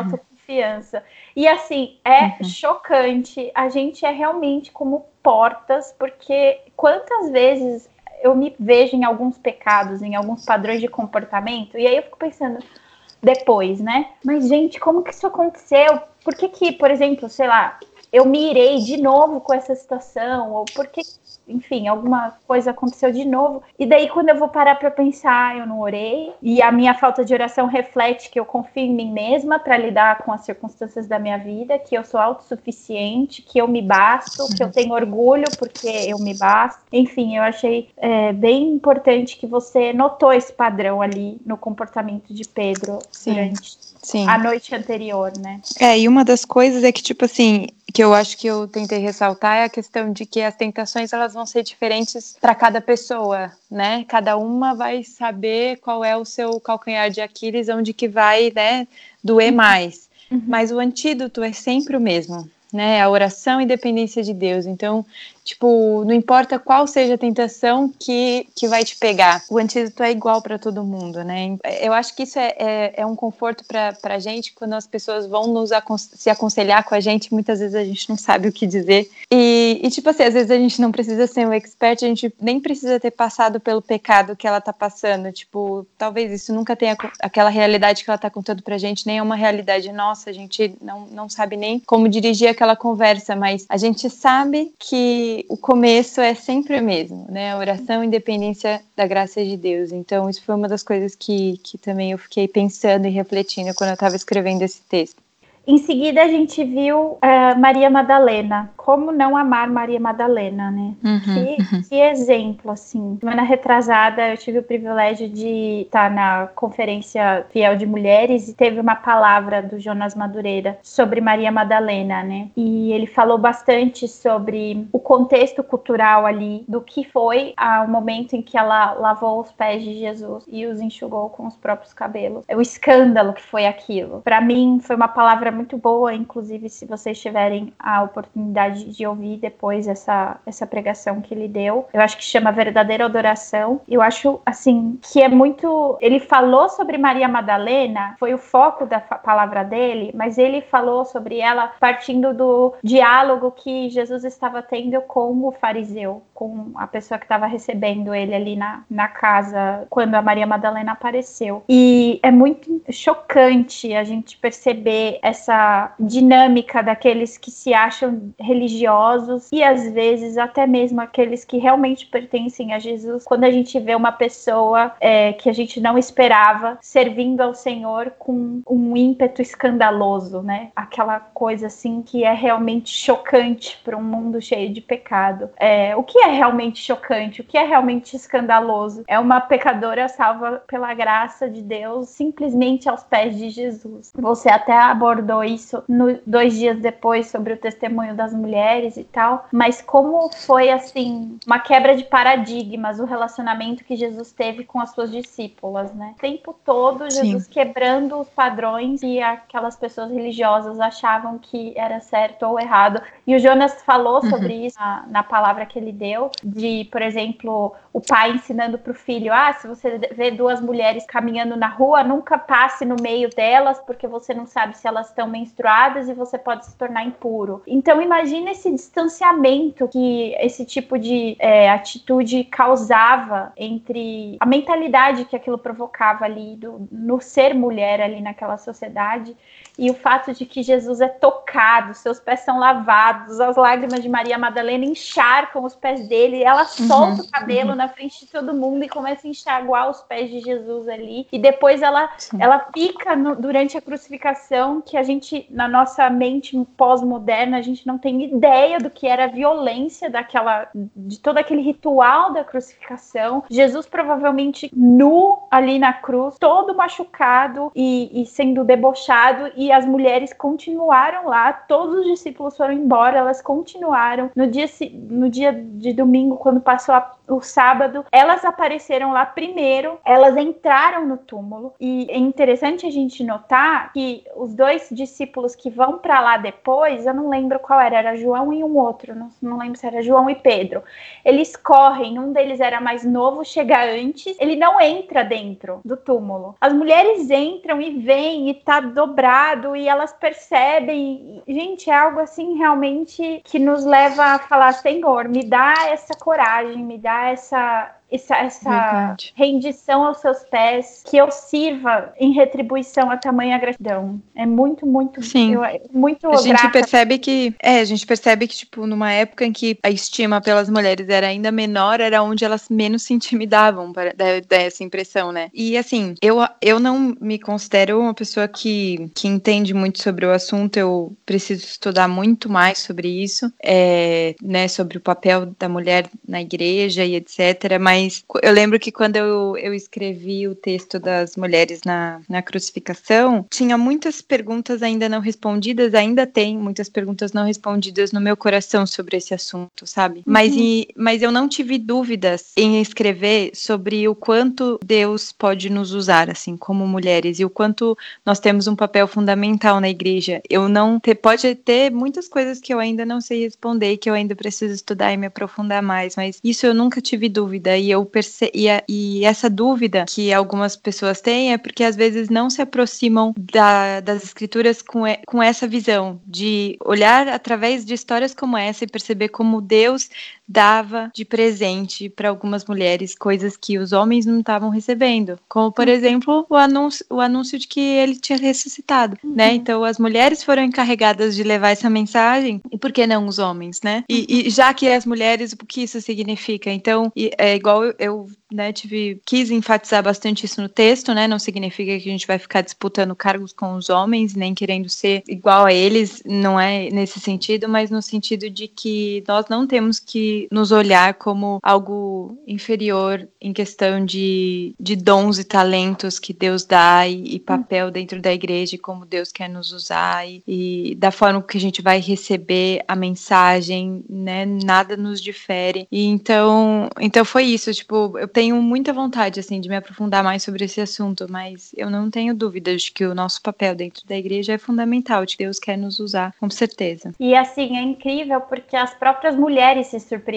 A: autoconfiança. E assim, é uhum. chocante. A gente é realmente como portas, porque quantas vezes eu me vejo em alguns pecados, em alguns padrões de comportamento, e aí eu fico pensando depois, né? Mas, gente, como que isso aconteceu? Por que que, por exemplo, sei lá, eu me irei de novo com essa situação? Ou por que enfim, alguma coisa aconteceu de novo. E daí, quando eu vou parar para pensar, eu não orei. E a minha falta de oração reflete que eu confio em mim mesma para lidar com as circunstâncias da minha vida, que eu sou autossuficiente, que eu me basto, que eu uhum. tenho orgulho porque eu me basto. Enfim, eu achei é, bem importante que você notou esse padrão ali no comportamento de Pedro Sim. durante Sim. a noite anterior, né?
B: É, e uma das coisas é que, tipo assim, que eu acho que eu tentei ressaltar é a questão de que as tentações elas vão ser diferentes para cada pessoa, né? Cada uma vai saber qual é o seu calcanhar de Aquiles, onde que vai, né, doer mais. Uhum. Mas o antídoto é sempre o mesmo, né? A oração e dependência de Deus. Então, Tipo, não importa qual seja a tentação que, que vai te pegar, o antídoto é igual para todo mundo, né? Eu acho que isso é, é, é um conforto para a gente quando as pessoas vão nos se aconselhar com a gente, muitas vezes a gente não sabe o que dizer. E, e, tipo assim, às vezes a gente não precisa ser um expert, a gente nem precisa ter passado pelo pecado que ela tá passando. Tipo, talvez isso nunca tenha aquela realidade que ela tá contando pra gente, nem é uma realidade nossa, a gente não, não sabe nem como dirigir aquela conversa, mas a gente sabe o começo é sempre o mesmo, né? A oração independência da graça de Deus. Então, isso foi uma das coisas que, que também eu fiquei pensando e refletindo quando eu estava escrevendo esse texto.
A: Em seguida, a gente viu uh, Maria Madalena. Como não amar Maria Madalena, né? Uhum, que, uhum. que, exemplo, assim. Semana retrasada, eu tive o privilégio de estar na Conferência Fiel de Mulheres e teve uma palavra do Jonas Madureira sobre Maria Madalena, né? E ele falou bastante sobre o contexto cultural ali, do que foi o momento em que ela lavou os pés de Jesus e os enxugou com os próprios cabelos. O escândalo que foi aquilo. Para mim, foi uma palavra muito boa, inclusive se vocês tiverem a oportunidade de ouvir depois essa, essa pregação que ele deu. Eu acho que chama Verdadeira Adoração. Eu acho, assim, que é muito. Ele falou sobre Maria Madalena, foi o foco da palavra dele, mas ele falou sobre ela partindo do diálogo que Jesus estava tendo com o fariseu, com a pessoa que estava recebendo ele ali na, na casa quando a Maria Madalena apareceu. E é muito chocante a gente perceber essa essa dinâmica daqueles que se acham religiosos e às vezes até mesmo aqueles que realmente pertencem a Jesus. Quando a gente vê uma pessoa é, que a gente não esperava servindo ao Senhor com um ímpeto escandaloso, né? Aquela coisa assim que é realmente chocante para um mundo cheio de pecado. É, o que é realmente chocante? O que é realmente escandaloso? É uma pecadora salva pela graça de Deus simplesmente aos pés de Jesus. Você até abordou abordou isso no, dois dias depois sobre o testemunho das mulheres e tal, mas como foi assim uma quebra de paradigmas o relacionamento que Jesus teve com as suas discípulas, né? O tempo todo Jesus Sim. quebrando os padrões que aquelas pessoas religiosas achavam que era certo ou errado. E o Jonas falou uhum. sobre isso na, na palavra que ele deu, de, por exemplo, o pai ensinando para o filho: ah, se você vê duas mulheres caminhando na rua, nunca passe no meio delas, porque você não sabe se elas estão menstruadas e você pode se tornar impuro. Então imagine imagina esse distanciamento que esse tipo de é, atitude causava entre a mentalidade que aquilo provocava ali do, no ser mulher ali naquela sociedade e o fato de que Jesus é tocado, seus pés são lavados, as lágrimas de Maria Madalena encharcam os pés dele, ela uhum, solta o cabelo uhum. na frente de todo mundo e começa a enxaguar os pés de Jesus ali. E depois ela, ela fica no, durante a crucificação, que a gente, na nossa mente pós-moderna, a gente não tem ideia do que era a violência daquela, de todo aquele ritual da crucificação. Jesus provavelmente nu ali na cruz, todo machucado e, e sendo debochado e as mulheres continuaram lá, todos os discípulos foram embora, elas continuaram. No dia, no dia de domingo, quando passou a, o sábado, elas apareceram lá primeiro, elas entraram no túmulo. E é interessante a gente notar que os dois discípulos que vão para lá depois, eu não lembro qual era, era João e um outro, não, não lembro se era João e Pedro. Eles correm, um deles era mais novo, chega antes, ele não entra dentro do túmulo. As mulheres entram e vêm e tá dobrado e elas percebem. Gente, é algo assim realmente que nos leva a falar: Senhor, me dá essa coragem, me dá essa essa, essa rendição aos seus pés, que eu sirva em retribuição a tamanha gratidão. É muito, muito,
B: Sim. Eu, muito A gente grata. percebe que, é, a gente percebe que, tipo, numa época em que a estima pelas mulheres era ainda menor, era onde elas menos se intimidavam, para dar essa impressão, né? E, assim, eu, eu não me considero uma pessoa que, que entende muito sobre o assunto, eu preciso estudar muito mais sobre isso, é, né, sobre o papel da mulher na igreja e etc, mas mas eu lembro que quando eu, eu escrevi o texto das mulheres na, na crucificação, tinha muitas perguntas ainda não respondidas, ainda tem muitas perguntas não respondidas no meu coração sobre esse assunto, sabe? Uhum. Mas, e, mas eu não tive dúvidas em escrever sobre o quanto Deus pode nos usar, assim, como mulheres, e o quanto nós temos um papel fundamental na igreja. Eu não te, pode ter muitas coisas que eu ainda não sei responder, que eu ainda preciso estudar e me aprofundar mais, mas isso eu nunca tive dúvida. E eu perce e, a, e, essa dúvida que algumas pessoas têm é porque às vezes não se aproximam da, das escrituras com, e, com essa visão de olhar através de histórias como essa e perceber como Deus dava de presente para algumas mulheres coisas que os homens não estavam recebendo, como por uhum. exemplo o anúncio, o anúncio de que ele tinha ressuscitado, né? uhum. né? Então as mulheres foram encarregadas de levar essa mensagem e por que não os homens, né? E, e uhum. já que as mulheres, o que isso significa? Então é igual eu, eu né, tive, quis enfatizar bastante isso no texto, né? Não significa que a gente vai ficar disputando cargos com os homens, nem querendo ser igual a eles, não é nesse sentido, mas no sentido de que nós não temos que nos olhar como algo inferior em questão de, de dons e talentos que Deus dá e, e papel dentro da igreja, e como Deus quer nos usar e, e da forma que a gente vai receber a mensagem, né? Nada nos difere. E então, então foi isso, tipo, eu tenho muita vontade, assim, de me aprofundar mais sobre esse assunto, mas eu não tenho dúvidas de que o nosso papel dentro da igreja é fundamental, de que Deus quer nos usar, com certeza.
A: E, assim, é incrível porque as próprias mulheres se surpreendem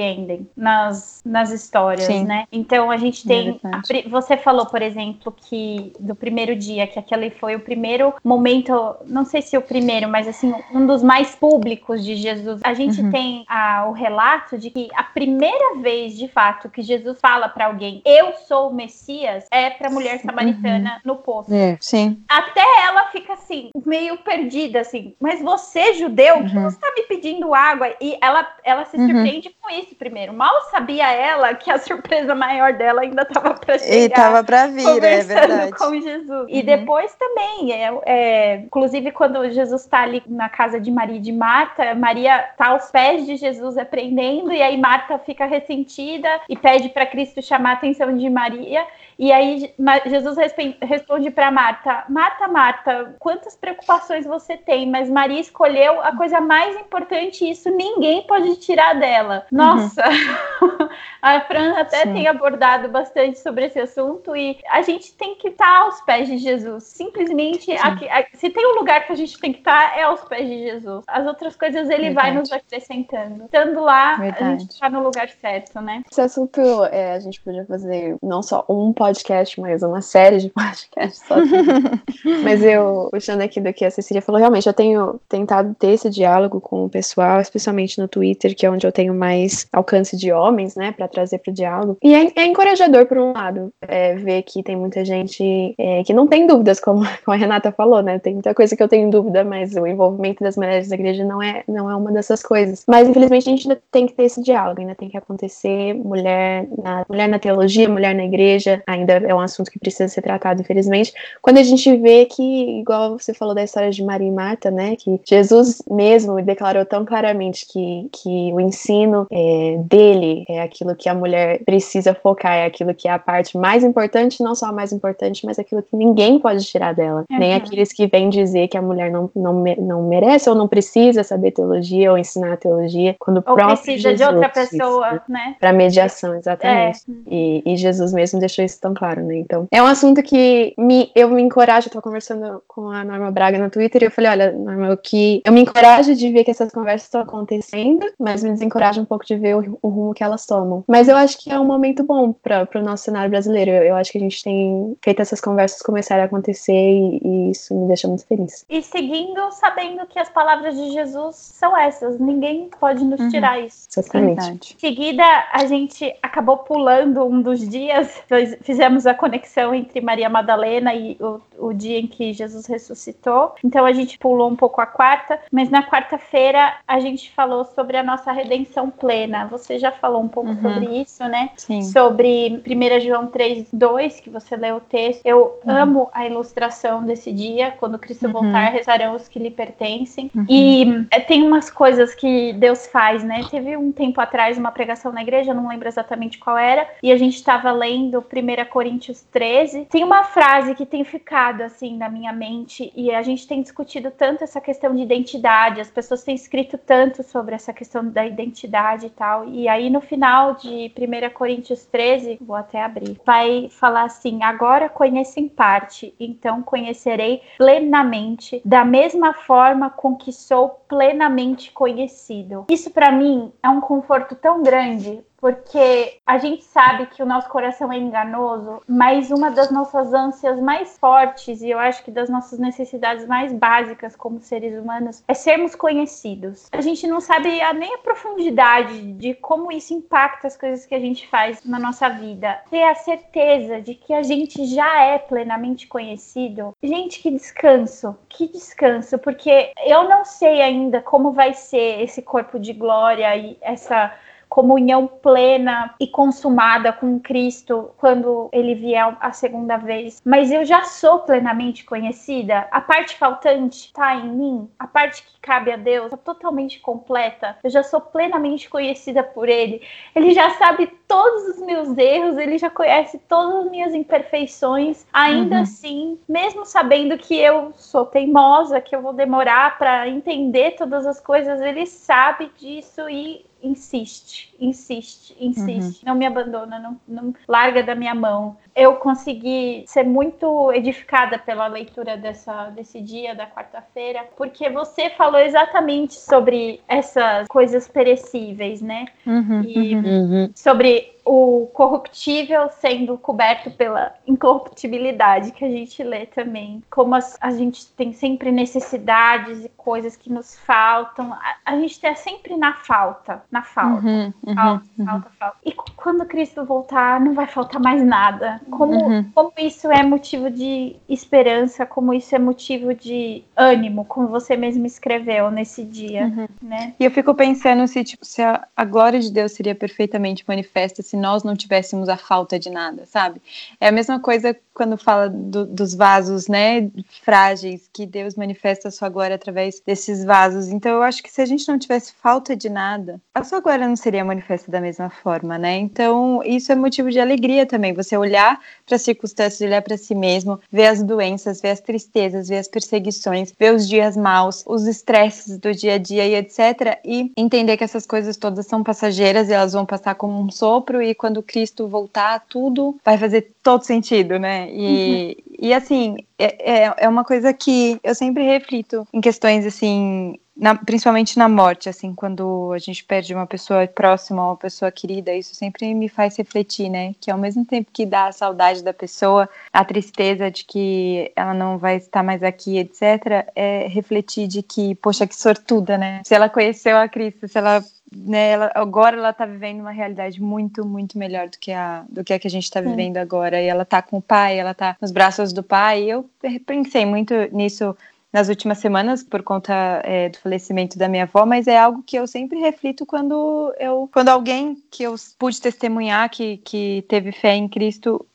A: nas, nas histórias, Sim. né? Então, a gente tem... É a, você falou, por exemplo, que do primeiro dia, que aquele foi o primeiro momento, não sei se o primeiro, mas, assim, um dos mais públicos de Jesus. A gente uhum. tem a, o relato de que a primeira vez, de fato, que Jesus fala para alguém eu sou o Messias, é pra mulher samaritana uhum. no poço.
B: É, sim.
A: Até ela fica assim, meio perdida, assim. Mas você, judeu, uhum. que você tá me pedindo água? E ela, ela se uhum. surpreende com isso primeiro. Mal sabia ela que a surpresa maior dela ainda tava pra chegar.
B: E tava pra vir, é verdade.
A: com Jesus. E uhum. depois também, é, é, inclusive quando Jesus tá ali na casa de Maria e de Marta, Maria tá aos pés de Jesus aprendendo, e aí Marta fica ressentida e pede para Cristo chamar atenção de Maria e aí Jesus responde para Marta: Marta, Marta, quantas preocupações você tem? Mas Maria escolheu a coisa mais importante, e isso ninguém pode tirar dela. Nossa! *laughs* A Fran até Sim. tem abordado bastante sobre esse assunto e a gente tem que estar aos pés de Jesus. Simplesmente, aqui, aqui, se tem um lugar que a gente tem que estar, é aos pés de Jesus. As outras coisas ele Verdade. vai nos acrescentando. Estando lá, Verdade. a gente está no lugar certo, né?
C: Esse assunto é, a gente podia fazer não só um podcast, mas uma série de *laughs* podcasts. Só *laughs* mas eu, puxando aqui do que a Cecília falou, realmente eu tenho tentado ter esse diálogo com o pessoal, especialmente no Twitter, que é onde eu tenho mais alcance de homens, né, para trazer para o diálogo. E é, é, encorajador, por um lado, é, ver que tem muita gente é, que não tem dúvidas, como, *laughs* como, a Renata falou, né? Tem muita coisa que eu tenho dúvida, mas o envolvimento das mulheres da igreja não é, não é uma dessas coisas. Mas, infelizmente, a gente ainda tem que ter esse diálogo, ainda tem que acontecer. Mulher na, mulher na teologia, mulher na igreja, ainda é um assunto que precisa ser tratado, infelizmente. Quando a gente vê que, igual você falou da história de Maria e Marta, né? Que Jesus mesmo declarou tão claramente que, que o ensino é, dele é aquilo que a mulher precisa focar, é aquilo que é a parte mais importante, não só a mais importante, mas aquilo que ninguém pode tirar dela. Uhum. Nem aqueles que vêm dizer que a mulher não, não, não merece ou não precisa saber teologia ou ensinar teologia, quando
A: ou
C: próprio
A: precisa Jesus de outra pessoa, né?
C: Para mediação, exatamente. É. E, e, Jesus mesmo deixou isso tão claro, né? Então, é um assunto que me, eu me encorajo, eu tô conversando com a Norma Braga no Twitter e eu falei, olha, Norma, o que eu me encorajo de ver que essas conversas estão acontecendo, mas me desencoraja um pouco de ver o, o rumo que elas tomam. Mas eu acho que é um momento bom para o nosso cenário brasileiro. Eu acho que a gente tem feito essas conversas começarem a acontecer e, e, isso me deixa muito feliz.
A: E seguindo, sabendo que as palavras de Jesus são essas, ninguém pode nos uhum. tirar isso.
C: Exatamente.
A: Em seguida, a gente acabou pulando um dos dias, fizemos a conexão entre Maria Madalena e o, o dia em que Jesus ressuscitou. Então a gente pulou um pouco a quarta, mas na quarta-feira a gente falou sobre a nossa redenção plena. Você já falou um pouco uhum. sobre isso, né?
B: Sim.
A: Sobre 1 João 3, 2, que você leu o texto. Eu uhum. amo a ilustração desse dia, quando Cristo uhum. voltar, rezarão os que lhe pertencem. Uhum. E é, tem umas coisas que Deus faz, né? Teve um tempo atrás uma pregação na igreja, não lembro exatamente qual era, e a gente estava lendo 1 Coríntios 13. Tem uma frase que tem ficado assim na minha mente, e a gente tem discutido tanto essa questão de identidade, as pessoas têm escrito tanto sobre essa questão da identidade e tal. E aí no final de 1 Coríntios 13, vou até abrir, vai falar assim: agora conheço em parte, então conhecerei plenamente, da mesma forma com que sou plenamente conhecido. Isso para mim é um conforto tão grande, porque a gente sabe que o nosso coração é enganoso, mas uma das nossas ânsias mais fortes e eu acho que das nossas necessidades mais básicas como seres humanos é sermos conhecidos. A gente não sabe a, nem a profundidade de como isso impacta as coisas que a gente faz na nossa vida. Ter a certeza de que a gente já é plenamente conhecido. Gente, que descanso, que descanso, porque eu não sei ainda como vai ser esse corpo de glória e essa comunhão plena e consumada com Cristo quando ele vier a segunda vez. Mas eu já sou plenamente conhecida. A parte faltante está em mim. A parte que cabe a Deus está totalmente completa. Eu já sou plenamente conhecida por Ele. Ele já sabe todos os meus erros. Ele já conhece todas as minhas imperfeições. Ainda uhum. assim, mesmo sabendo que eu sou teimosa, que eu vou demorar para entender todas as coisas, Ele sabe disso e insiste, insiste, insiste, uhum. não me abandona, não, não larga da minha mão. Eu consegui ser muito edificada pela leitura dessa, desse dia da quarta-feira, porque você falou exatamente sobre essas coisas perecíveis, né?
B: Uhum,
A: e
B: uhum.
A: uhum. sobre o corruptível sendo coberto pela incorruptibilidade que a gente lê também. Como as, a gente tem sempre necessidades e coisas que nos faltam, a, a gente está sempre na falta, na falta,
B: uhum, uhum,
A: falta, uhum. falta, falta. E quando Cristo voltar, não vai faltar mais nada. Como, uhum. como isso é motivo de esperança, como isso é motivo de ânimo, como você mesmo escreveu nesse dia,
B: uhum.
A: né?
B: E eu fico pensando se, tipo, se a, a glória de Deus seria perfeitamente manifesta se nós não tivéssemos a falta de nada, sabe? É a mesma coisa quando fala do, dos vasos, né, frágeis, que Deus manifesta a sua glória através desses vasos. Então eu acho que se a gente não tivesse falta de nada, a sua glória não seria manifesta da mesma forma, né? Então isso é motivo de alegria também, você olhar para as circunstâncias, olhar para si mesmo, ver as doenças, ver as tristezas, ver as perseguições, ver os dias maus, os estresses do dia a dia e etc. E entender que essas coisas todas são passageiras e elas vão passar como um sopro e quando Cristo voltar, tudo vai fazer todo sentido, né? E, uhum. e assim, é, é, é uma coisa que eu sempre reflito em questões assim na, principalmente na morte, assim, quando a gente perde uma pessoa próxima, uma pessoa querida, isso sempre me faz refletir, né? Que ao mesmo tempo que dá a saudade da pessoa, a tristeza de que ela não vai estar mais aqui, etc., é refletir de que, poxa, que sortuda, né? Se ela conheceu a Cristo, se ela né, ela, agora ela está vivendo uma realidade muito, muito melhor do que a, do que, a que a gente está vivendo agora. E ela está com o pai, ela está nos braços do pai. E eu pensei muito nisso nas últimas semanas por conta é, do falecimento da minha avó, mas é algo que eu sempre reflito quando eu, quando alguém que eu pude testemunhar que, que teve fé em Cristo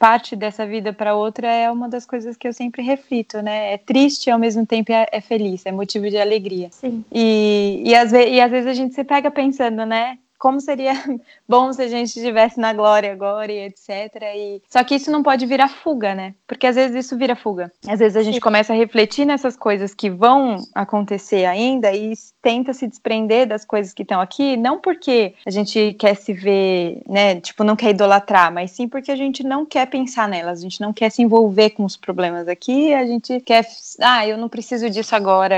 B: parte dessa vida para outra é uma das coisas que eu sempre reflito, né? É triste e ao mesmo tempo é, é feliz, é motivo de alegria.
A: Sim.
B: E, e, às e às vezes a gente se pega pensando, né? como seria *laughs* bom se a gente estivesse na glória agora e etc. E... Só que isso não pode virar fuga, né? Porque às vezes isso vira fuga. Às vezes a gente Sim. começa a refletir nessas coisas que vão acontecer ainda e tenta se desprender das coisas que estão aqui, não porque a gente quer se ver, né, tipo, não quer idolatrar, mas sim porque a gente não quer pensar nelas, a gente não quer se envolver com os problemas aqui, a gente quer, ah, eu não preciso disso agora,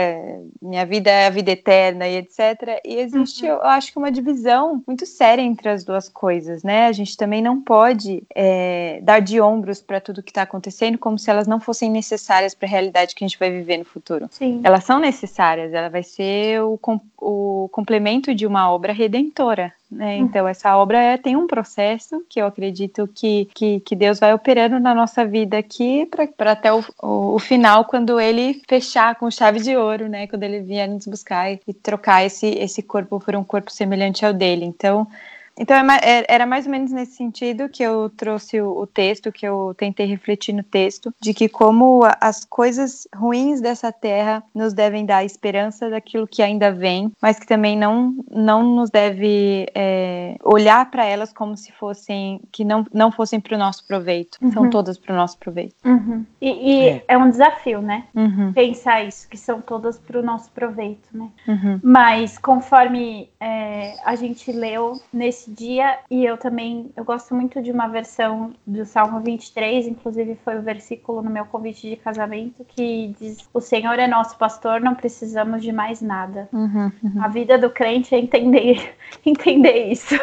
B: minha vida é a vida eterna e etc. E existe, uhum. eu acho que uma divisão muito séria entre as duas coisas, né? A gente também não pode é, dar de ombros para tudo que está acontecendo como se elas não fossem necessárias para a realidade que a gente vai viver no futuro.
A: Sim.
B: Elas são necessárias, ela vai ser o, o complemento de uma obra redentora, né? Uhum. Então, essa obra é, tem um processo que eu acredito que, que, que Deus vai operando na nossa vida aqui para até o, o, o, final, quando ele fechar com chave de ouro, né? Quando ele vier nos buscar e, e trocar esse, esse corpo por um corpo semelhante ao dele. Então, então é é, era mais ou menos nesse sentido que eu trouxe o, o, texto, que eu tentei refletir no texto, de que como as coisas ruins dessa terra nos devem dar esperança daquilo que ainda vem, mas que também não, não nos deve é, olhar para elas como se fossem que não, não fossem para o nosso proveito. Uhum. São todas para o nosso proveito.
A: Uhum. E, e é. é. um desafio, né?
B: Uhum.
A: Pensar isso, que são todas para o nosso proveito, né?
B: Uhum.
A: Mas conforme é, a gente leu nesse esse dia e eu também eu gosto muito de uma versão do Salmo 23, inclusive foi o versículo no meu convite de casamento que diz: "O Senhor é nosso pastor, não precisamos de mais nada".
B: Uhum, uhum.
A: A vida do crente é entender *laughs* entender isso.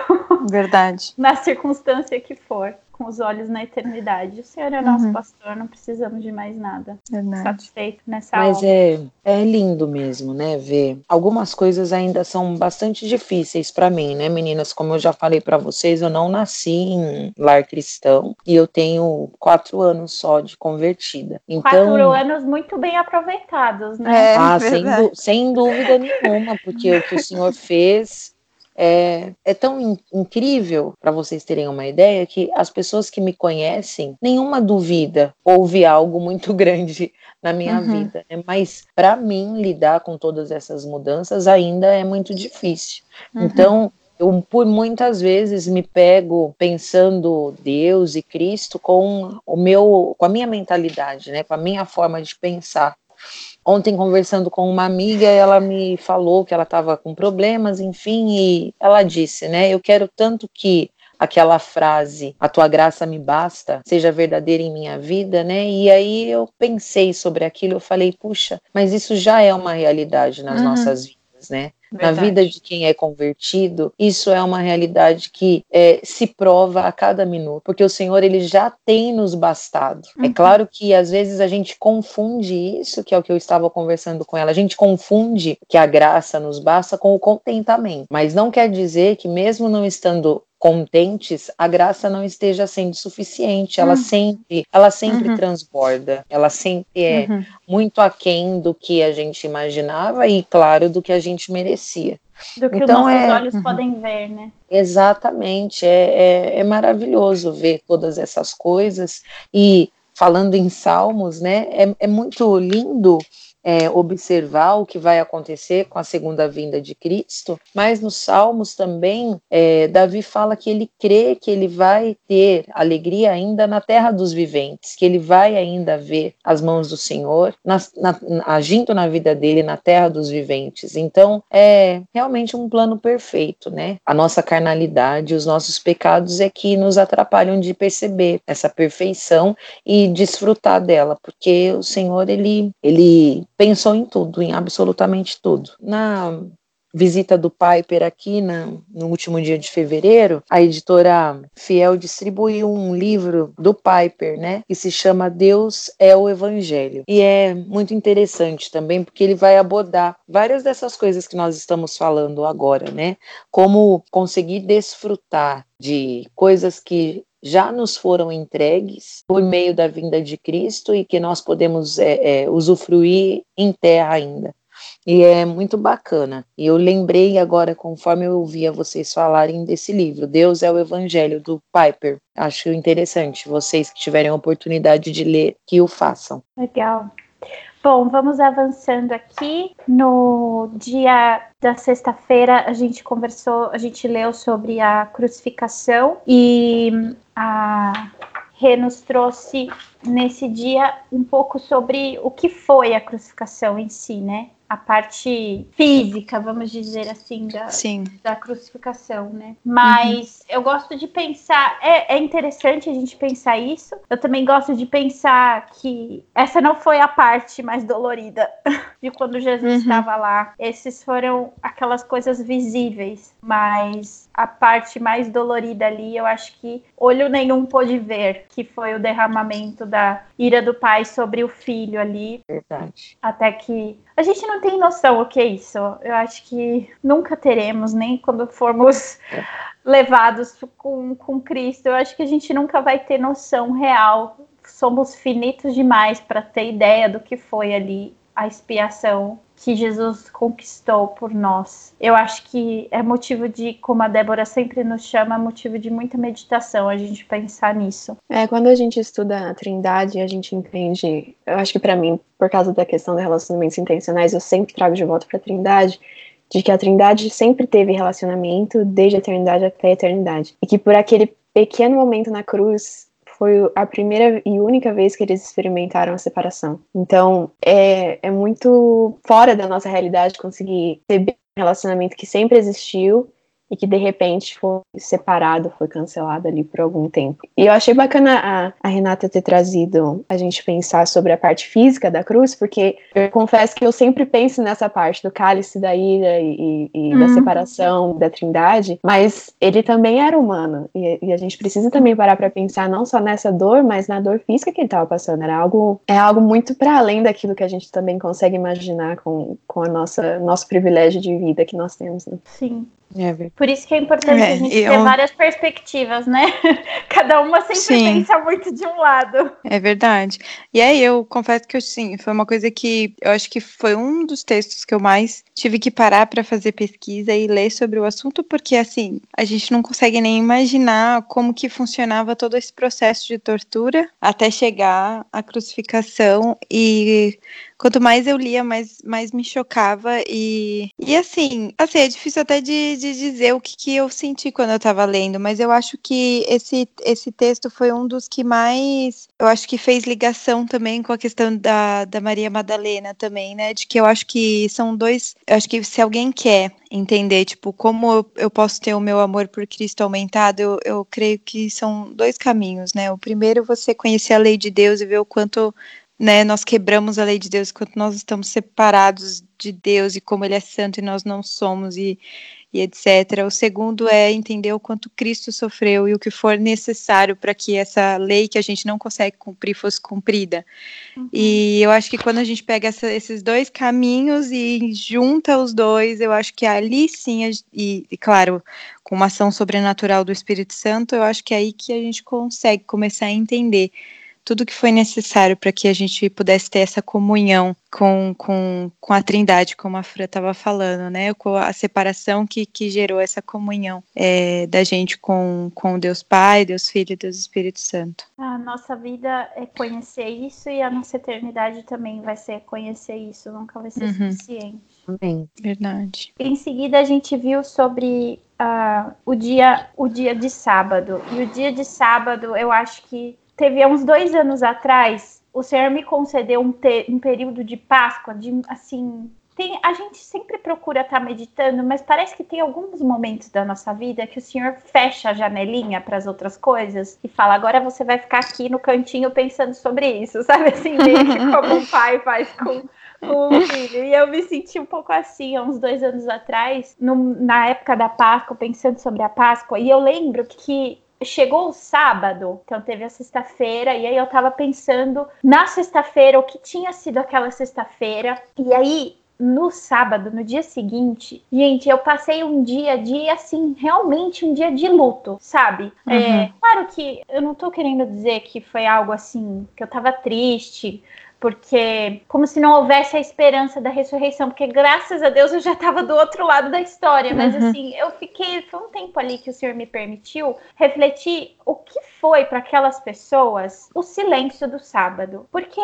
B: Verdade. *laughs*
A: Na circunstância que for com os olhos na eternidade. O Senhor é nosso uhum. pastor, não precisamos de mais nada.
B: Verdade.
A: Satisfeito nessa
D: Mas é, é lindo mesmo, né? Ver. Algumas coisas ainda são bastante difíceis para mim, né, meninas? Como eu já falei para vocês, eu não nasci em lar cristão e eu tenho quatro anos só de convertida. Então,
A: quatro anos muito bem aproveitados, né?
D: É, ah, *laughs* sem, sem dúvida nenhuma, porque o que o Senhor fez é, é tão in incrível, para vocês terem uma ideia, que as pessoas que me conhecem, nenhuma duvida houve algo muito *laughs* grande na minha uhum. vida. Né? Mas para mim, lidar com todas essas mudanças ainda é muito difícil. Uhum. Então, eu por muitas vezes me pego pensando Deus e Cristo com o meu com a minha mentalidade, né, com a minha forma de pensar. Ontem, conversando com uma amiga, ela me falou que ela estava com problemas, enfim, e ela disse, né? Eu quero tanto que aquela frase, a tua graça me basta, seja verdadeira em minha vida, né? E aí eu pensei sobre aquilo, eu falei, puxa, mas isso já é uma realidade nas uhum. nossas vidas, né? Verdade. na vida de quem é convertido, isso é uma realidade que é, se prova a cada minuto, porque o Senhor ele já tem nos bastado. É uhum. É claro que às vezes a gente confunde isso, que é o que eu estava conversando com ela, a gente confunde que a graça nos basta com o contentamento, mas não quer dizer que mesmo não estando contentes, a graça não esteja sendo suficiente. Ela uhum. sempre, ela sempre uhum. transborda. Ela sempre é uhum. muito aquém do que a gente imaginava e, claro, do que a gente merecia.
A: Do que então, os nossos é... olhos uhum. podem ver, né?
D: Exatamente. É, é, é maravilhoso ver todas essas coisas. E falando em Salmos, né? É, é muito lindo é, observar o que vai acontecer com a segunda vinda de Cristo, mas nos Salmos também, é, Davi fala que ele crê que ele vai ter alegria ainda na terra dos viventes, que ele vai ainda ver as mãos do Senhor na, na, agindo na vida dele na terra dos viventes. Então, é realmente um plano perfeito, né? A nossa carnalidade, os nossos pecados é que nos atrapalham de perceber essa perfeição e desfrutar dela, porque o Senhor, ele, ele pensou em tudo, em absolutamente tudo. Na visita do Piper aqui na, no último dia de fevereiro, a editora Fiel distribuiu um livro do Piper, né, que se chama Deus é o Evangelho. E é muito interessante também porque ele vai abordar várias dessas coisas que nós estamos falando agora, né? Como conseguir desfrutar de coisas que já nos foram entregues por meio da vinda de Cristo e que nós podemos é, é, usufruir em terra ainda. E é muito bacana. E eu lembrei agora, conforme eu ouvia vocês falarem desse livro, Deus é o Evangelho, do Piper. Acho interessante. Vocês que tiverem a oportunidade de ler, que o façam.
A: Legal. Bom, vamos avançando aqui. No dia da sexta-feira, a gente conversou, a gente leu sobre a crucificação e a Rê nos trouxe nesse dia um pouco sobre o que foi a crucificação em si, né? A parte física, vamos dizer assim, da, Sim. da crucificação, né? Mas uhum. eu gosto de pensar, é, é interessante a gente pensar isso. Eu também gosto de pensar que essa não foi a parte mais dolorida *laughs* de quando Jesus uhum. estava lá. Esses foram aquelas coisas visíveis, mas a parte mais dolorida ali, eu acho que olho nenhum pôde ver, que foi o derramamento da ira do pai sobre o filho ali.
D: Verdade.
A: Até que a gente não tem noção o que é isso. Eu acho que nunca teremos, nem quando formos levados com, com Cristo. Eu acho que a gente nunca vai ter noção real. Somos finitos demais para ter ideia do que foi ali a expiação que Jesus conquistou por nós. Eu acho que é motivo de, como a Débora sempre nos chama, motivo de muita meditação a gente pensar nisso.
C: É, quando a gente estuda a Trindade, a gente entende, eu acho que para mim, por causa da questão de relacionamentos intencionais, eu sempre trago de volta para a Trindade, de que a Trindade sempre teve relacionamento desde a eternidade até a eternidade. E que por aquele pequeno momento na cruz, foi a primeira e única vez que eles experimentaram a separação. Então, é, é muito fora da nossa realidade conseguir ter um relacionamento que sempre existiu e que de repente foi separado, foi cancelado ali por algum tempo. E eu achei bacana a, a, Renata ter trazido a gente pensar sobre a parte física da cruz, porque eu confesso que eu sempre penso nessa parte do cálice da ira e, e uhum. da separação da trindade, mas ele também era humano e, e a gente precisa também parar para pensar não só nessa dor, mas na dor física que ele estava passando. Era algo, é algo muito para além daquilo que a gente também consegue imaginar com, com a nossa nosso privilégio de vida que nós temos. Né?
A: Sim. É Por isso que é importante é, a gente eu... ter várias perspectivas, né? *laughs* Cada uma sempre sim. pensa muito de um lado.
B: É verdade. E aí eu confesso que sim, foi uma coisa que eu acho que foi um dos textos que eu mais tive que parar para fazer pesquisa e ler sobre o assunto, porque assim, a gente não consegue nem imaginar como que funcionava todo esse processo de tortura até chegar à crucificação e quanto mais eu lia, mais, mais me chocava. E, e assim, assim, é difícil até de, de dizer o que, que eu senti quando eu estava lendo, mas eu acho que esse, esse texto foi um dos que mais. Eu acho que fez ligação também com a questão da, da Maria Madalena também, né? De que eu acho que são dois. Eu acho que se alguém quer entender, tipo, como eu, eu posso ter o meu amor por Cristo aumentado, eu, eu creio que são dois caminhos, né? O primeiro, você conhecer a lei de Deus e ver o quanto né, nós quebramos a lei de Deus quando nós estamos separados de Deus e como Ele é santo e nós não somos e, e etc. O segundo é entender o quanto Cristo sofreu e o que for necessário para que essa lei que a gente não consegue cumprir fosse cumprida. Uhum. E eu acho que quando a gente pega essa, esses dois caminhos e junta os dois, eu acho que ali sim, e, e claro, com uma ação sobrenatural do Espírito Santo, eu acho que é aí que a gente consegue começar a entender tudo que foi necessário para que a gente pudesse ter essa comunhão com, com, com a Trindade, como a Fran estava falando, né? Com a separação que, que gerou essa comunhão é, da gente com, com Deus Pai, Deus Filho e Deus Espírito Santo.
A: A nossa vida é conhecer isso e a nossa eternidade também vai ser conhecer isso, nunca vai ser uhum. suficiente.
B: Amém. Verdade.
A: Em seguida, a gente viu sobre uh, o, dia, o dia de sábado. E o dia de sábado, eu acho que teve uns dois anos atrás, o Senhor me concedeu um, te, um período de Páscoa, de assim. Tem, a gente sempre procura estar tá meditando, mas parece que tem alguns momentos da nossa vida que o Senhor fecha a janelinha para as outras coisas e fala: agora você vai ficar aqui no cantinho pensando sobre isso, *laughs* sabe assim, meio que *laughs* como um pai faz com, com o filho. E eu me senti um pouco assim, há uns dois anos atrás, no, na época da Páscoa, pensando sobre a Páscoa, e eu lembro que chegou o sábado, então teve a sexta-feira, e aí eu tava pensando na sexta-feira, o que tinha sido aquela sexta-feira, e aí no sábado, no dia seguinte, gente, eu passei um dia de, assim, realmente um dia de luto, sabe? Uhum. É, claro que eu não tô querendo dizer que foi algo assim, que eu tava triste, porque como se não houvesse a esperança da ressurreição, porque graças a Deus eu já estava do outro lado da história, mas uhum. assim, eu fiquei, foi um tempo ali que o Senhor me permitiu refletir o que foi para aquelas pessoas o silêncio do sábado, porque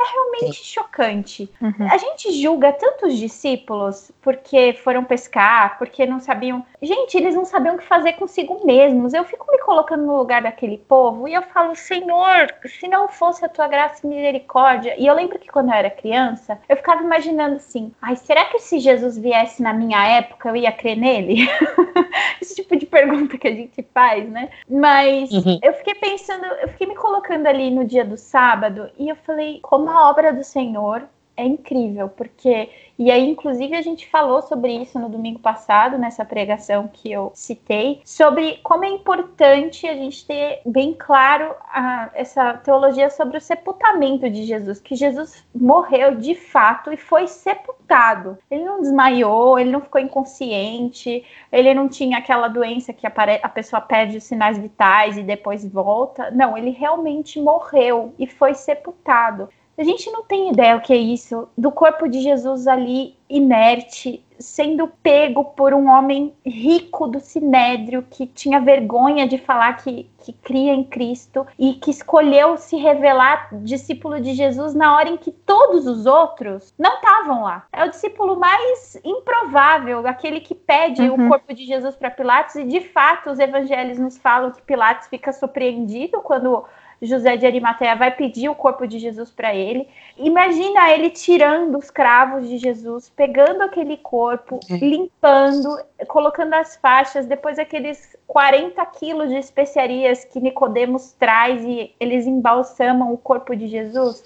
A: é realmente Sim. chocante. Uhum. A gente julga tantos discípulos porque foram pescar, porque não sabiam. Gente, eles não sabiam o que fazer consigo mesmos. Eu fico me colocando no lugar daquele povo e eu falo, Senhor, se não fosse a tua graça e misericórdia. E eu lembro que quando eu era criança, eu ficava imaginando assim: ai, será que se Jesus viesse na minha época eu ia crer nele? *laughs* Esse tipo de pergunta que a gente faz, né? Mas uhum. eu fiquei pensando, eu fiquei me colocando ali no dia do sábado e eu falei, como a obra do Senhor é incrível, porque e aí, inclusive, a gente falou sobre isso no domingo passado, nessa pregação que eu citei, sobre como é importante a gente ter bem claro a, essa teologia sobre o sepultamento de Jesus, que Jesus morreu de fato e foi sepultado. Ele não desmaiou, ele não ficou inconsciente, ele não tinha aquela doença que a pessoa perde os sinais vitais e depois volta. Não, ele realmente morreu e foi sepultado. A gente não tem ideia o que é isso, do corpo de Jesus ali inerte, sendo pego por um homem rico do sinédrio que tinha vergonha de falar que, que cria em Cristo e que escolheu se revelar discípulo de Jesus na hora em que todos os outros não estavam lá. É o discípulo mais improvável, aquele que pede uhum. o corpo de Jesus para Pilatos e de fato os evangelhos nos falam que Pilatos fica surpreendido quando José de Arimateia vai pedir o corpo de Jesus para ele. Imagina ele tirando os cravos de Jesus, pegando aquele corpo, é. limpando, colocando as faixas, depois aqueles 40 quilos de especiarias que Nicodemos traz e eles embalsamam o corpo de Jesus.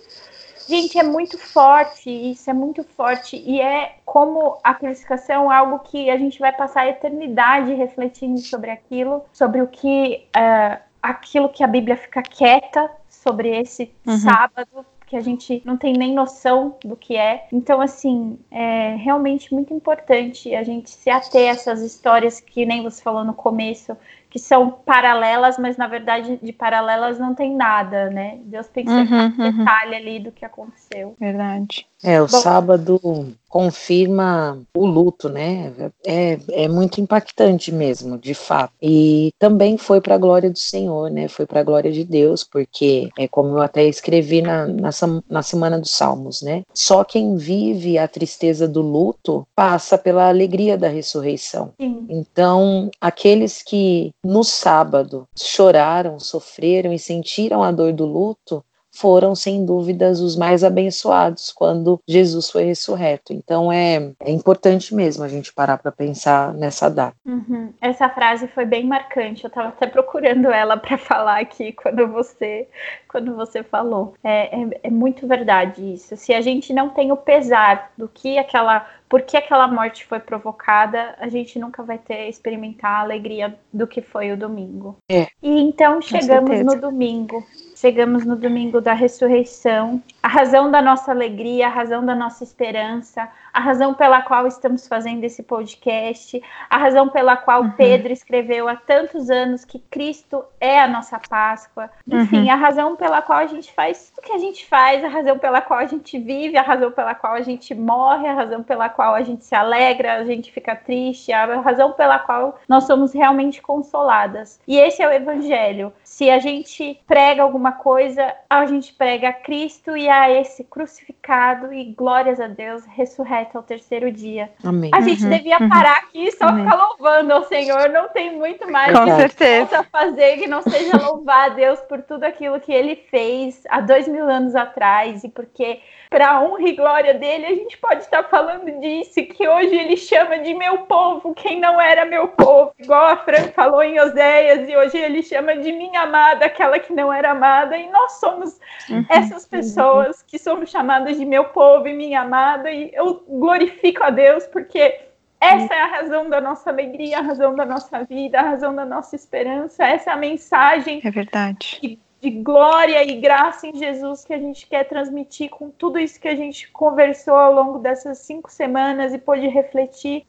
A: Gente, é muito forte, isso é muito forte. E é como a crucificação, algo que a gente vai passar a eternidade refletindo sobre aquilo, sobre o que uh, aquilo que a Bíblia fica quieta sobre esse uhum. sábado, que a gente não tem nem noção do que é. Então, assim, é realmente muito importante a gente se ater a essas histórias que nem você falou no começo, que são paralelas, mas na verdade de paralelas não tem nada, né? Deus tem sempre uhum, um uhum. detalhe ali do que aconteceu.
B: Verdade.
D: É, o Bom, sábado confirma o luto, né? É, é muito impactante mesmo, de fato. E também foi para a glória do Senhor, né? Foi para a glória de Deus, porque é como eu até escrevi na, na, na semana dos Salmos, né? Só quem vive a tristeza do luto passa pela alegria da ressurreição. Sim. Então, aqueles que no sábado. Choraram, sofreram e sentiram a dor do luto, foram, sem dúvidas, os mais abençoados quando Jesus foi ressurreto. Então é, é importante mesmo a gente parar para pensar nessa data.
A: Uhum. Essa frase foi bem marcante. Eu estava até procurando ela para falar aqui quando você quando você falou. É, é, é muito verdade isso. Se a gente não tem o pesar do que aquela por que aquela morte foi provocada, a gente nunca vai ter experimentar a alegria do que foi o domingo.
D: É,
A: e então chegamos no domingo. Chegamos no domingo da ressurreição a razão da nossa alegria, a razão da nossa esperança, a razão pela qual estamos fazendo esse podcast, a razão pela qual uhum. Pedro escreveu há tantos anos que Cristo é a nossa Páscoa. Enfim, uhum. a razão pela qual a gente faz o que a gente faz, a razão pela qual a gente vive, a razão pela qual a gente morre, a razão pela qual a gente se alegra, a gente fica triste, a razão pela qual nós somos realmente consoladas. E esse é o Evangelho. Se a gente prega alguma coisa, a gente prega a Cristo e a esse crucificado e glórias a Deus, ressurreto ao terceiro dia. Amém. A gente uhum, devia uhum. parar aqui e só Amém. ficar louvando ao Senhor. Não tem muito mais
B: Com que certeza.
A: possa fazer que não seja louvar a Deus por tudo aquilo que Ele fez há dois mil anos atrás e porque para a honra e glória dele, a gente pode estar falando disso, que hoje ele chama de meu povo quem não era meu povo, igual a Fran falou em Oséias, e hoje ele chama de minha amada, aquela que não era amada, e nós somos uhum. essas pessoas que somos chamadas de meu povo e minha amada, e eu glorifico a Deus porque essa é a razão da nossa alegria, a razão da nossa vida, a razão da nossa esperança, essa é a mensagem.
B: É verdade.
A: Que de glória e graça em Jesus que a gente quer transmitir com tudo isso que a gente conversou ao longo dessas cinco semanas e pôde refletir.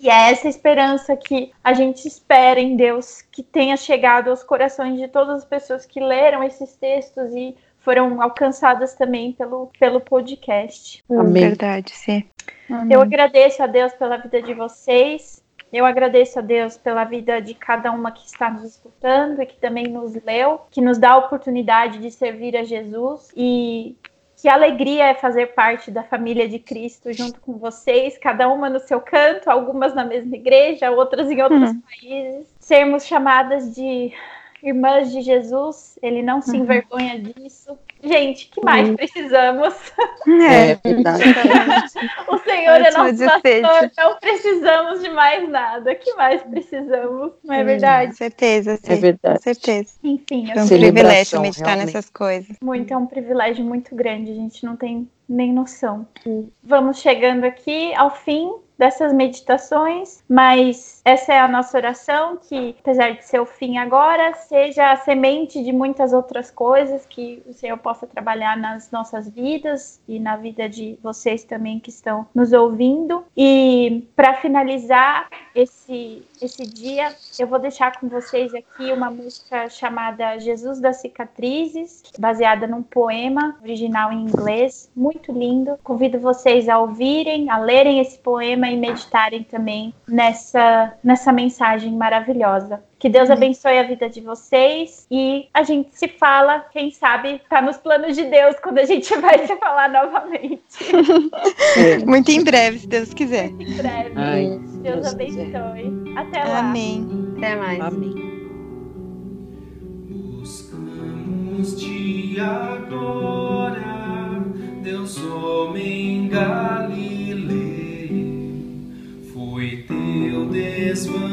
A: E é essa esperança que a gente espera em Deus que tenha chegado aos corações de todas as pessoas que leram esses textos e foram alcançadas também pelo, pelo podcast.
B: Amém. Verdade, sim.
A: Amém. Eu agradeço a Deus pela vida de vocês. Eu agradeço a Deus pela vida de cada uma que está nos escutando e que também nos leu, que nos dá a oportunidade de servir a Jesus e que alegria é fazer parte da família de Cristo junto com vocês, cada uma no seu canto, algumas na mesma igreja, outras em outros uhum. países. Sermos chamadas de irmãs de Jesus, ele não se uhum. envergonha disso. Gente, que mais uhum. precisamos?
D: É, é verdade.
A: o Senhor é nosso pastor, não precisamos de mais nada. que mais precisamos? Não é verdade? Com
B: certeza,
D: sim. É verdade.
B: Certeza.
A: Enfim,
B: é um privilégio meditar realmente. nessas coisas.
A: Muito, é um privilégio muito grande, a gente não tem nem noção. Vamos chegando aqui ao fim dessas meditações, mas essa é a nossa oração, que apesar de ser o fim agora, seja a semente de muitas outras coisas que o Senhor possa trabalhar nas nossas vidas e na vida de vocês também que estão nos ouvindo. E para finalizar esse esse dia, eu vou deixar com vocês aqui uma música chamada Jesus das Cicatrizes, baseada num poema original em inglês, muito lindo. Convido vocês a ouvirem, a lerem esse poema e meditarem também nessa, nessa mensagem maravilhosa. Que Deus abençoe a vida de vocês e a gente se fala, quem sabe tá nos planos de Deus quando a gente *laughs* vai se falar novamente. *laughs*
B: Muito em breve, se Deus quiser.
A: Muito em breve. Ai, Deus, Deus abençoe. Quiser. Até lá.
B: Amém.
C: Até mais.
D: Amém.
E: Buscamos de agora, Deus homem Galileu foi teu desvanecer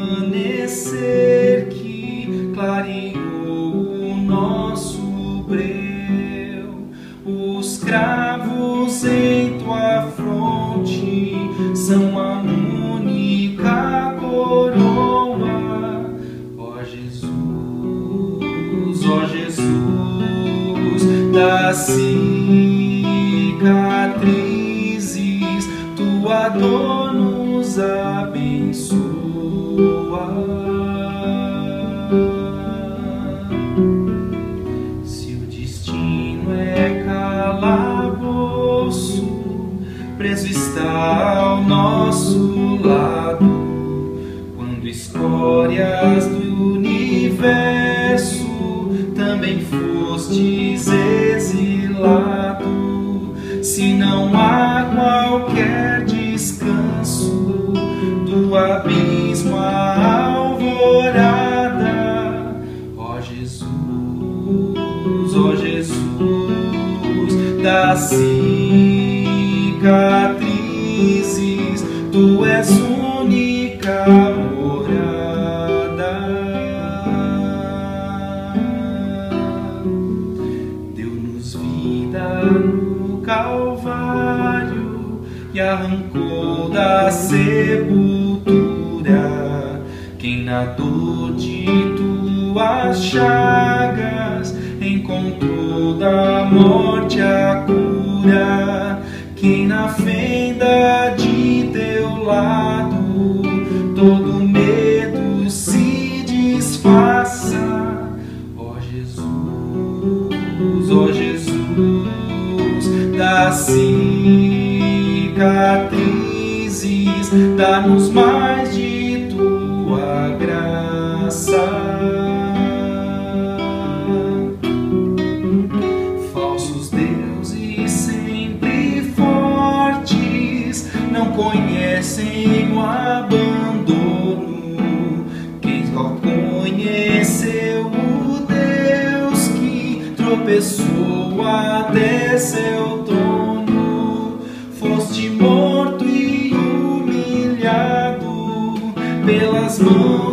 E: que clareou o nosso breu. Os cravos em tua fronte são a única coroa. Ó Jesus, ó Jesus, das cicatrizes, tua dor nos abençoa. Se o destino é calabouço, preso está ao nosso lado. Quando escórias do universo também fostes exilado, se não há qualquer abismo à alvorada. Ó Jesus, ó Jesus, das cicatrizes, tu és única morada. Deu-nos vida no Calvário e arrancou da sepultura quem na dor de tuas chagas encontrou da morte a cura. Quem na fenda de teu lado todo medo se desfaça. Ó Jesus, ó Jesus, das cicatrizes, dá-nos mais tropeçou até seu trono, foste morto e humilhado pelas mãos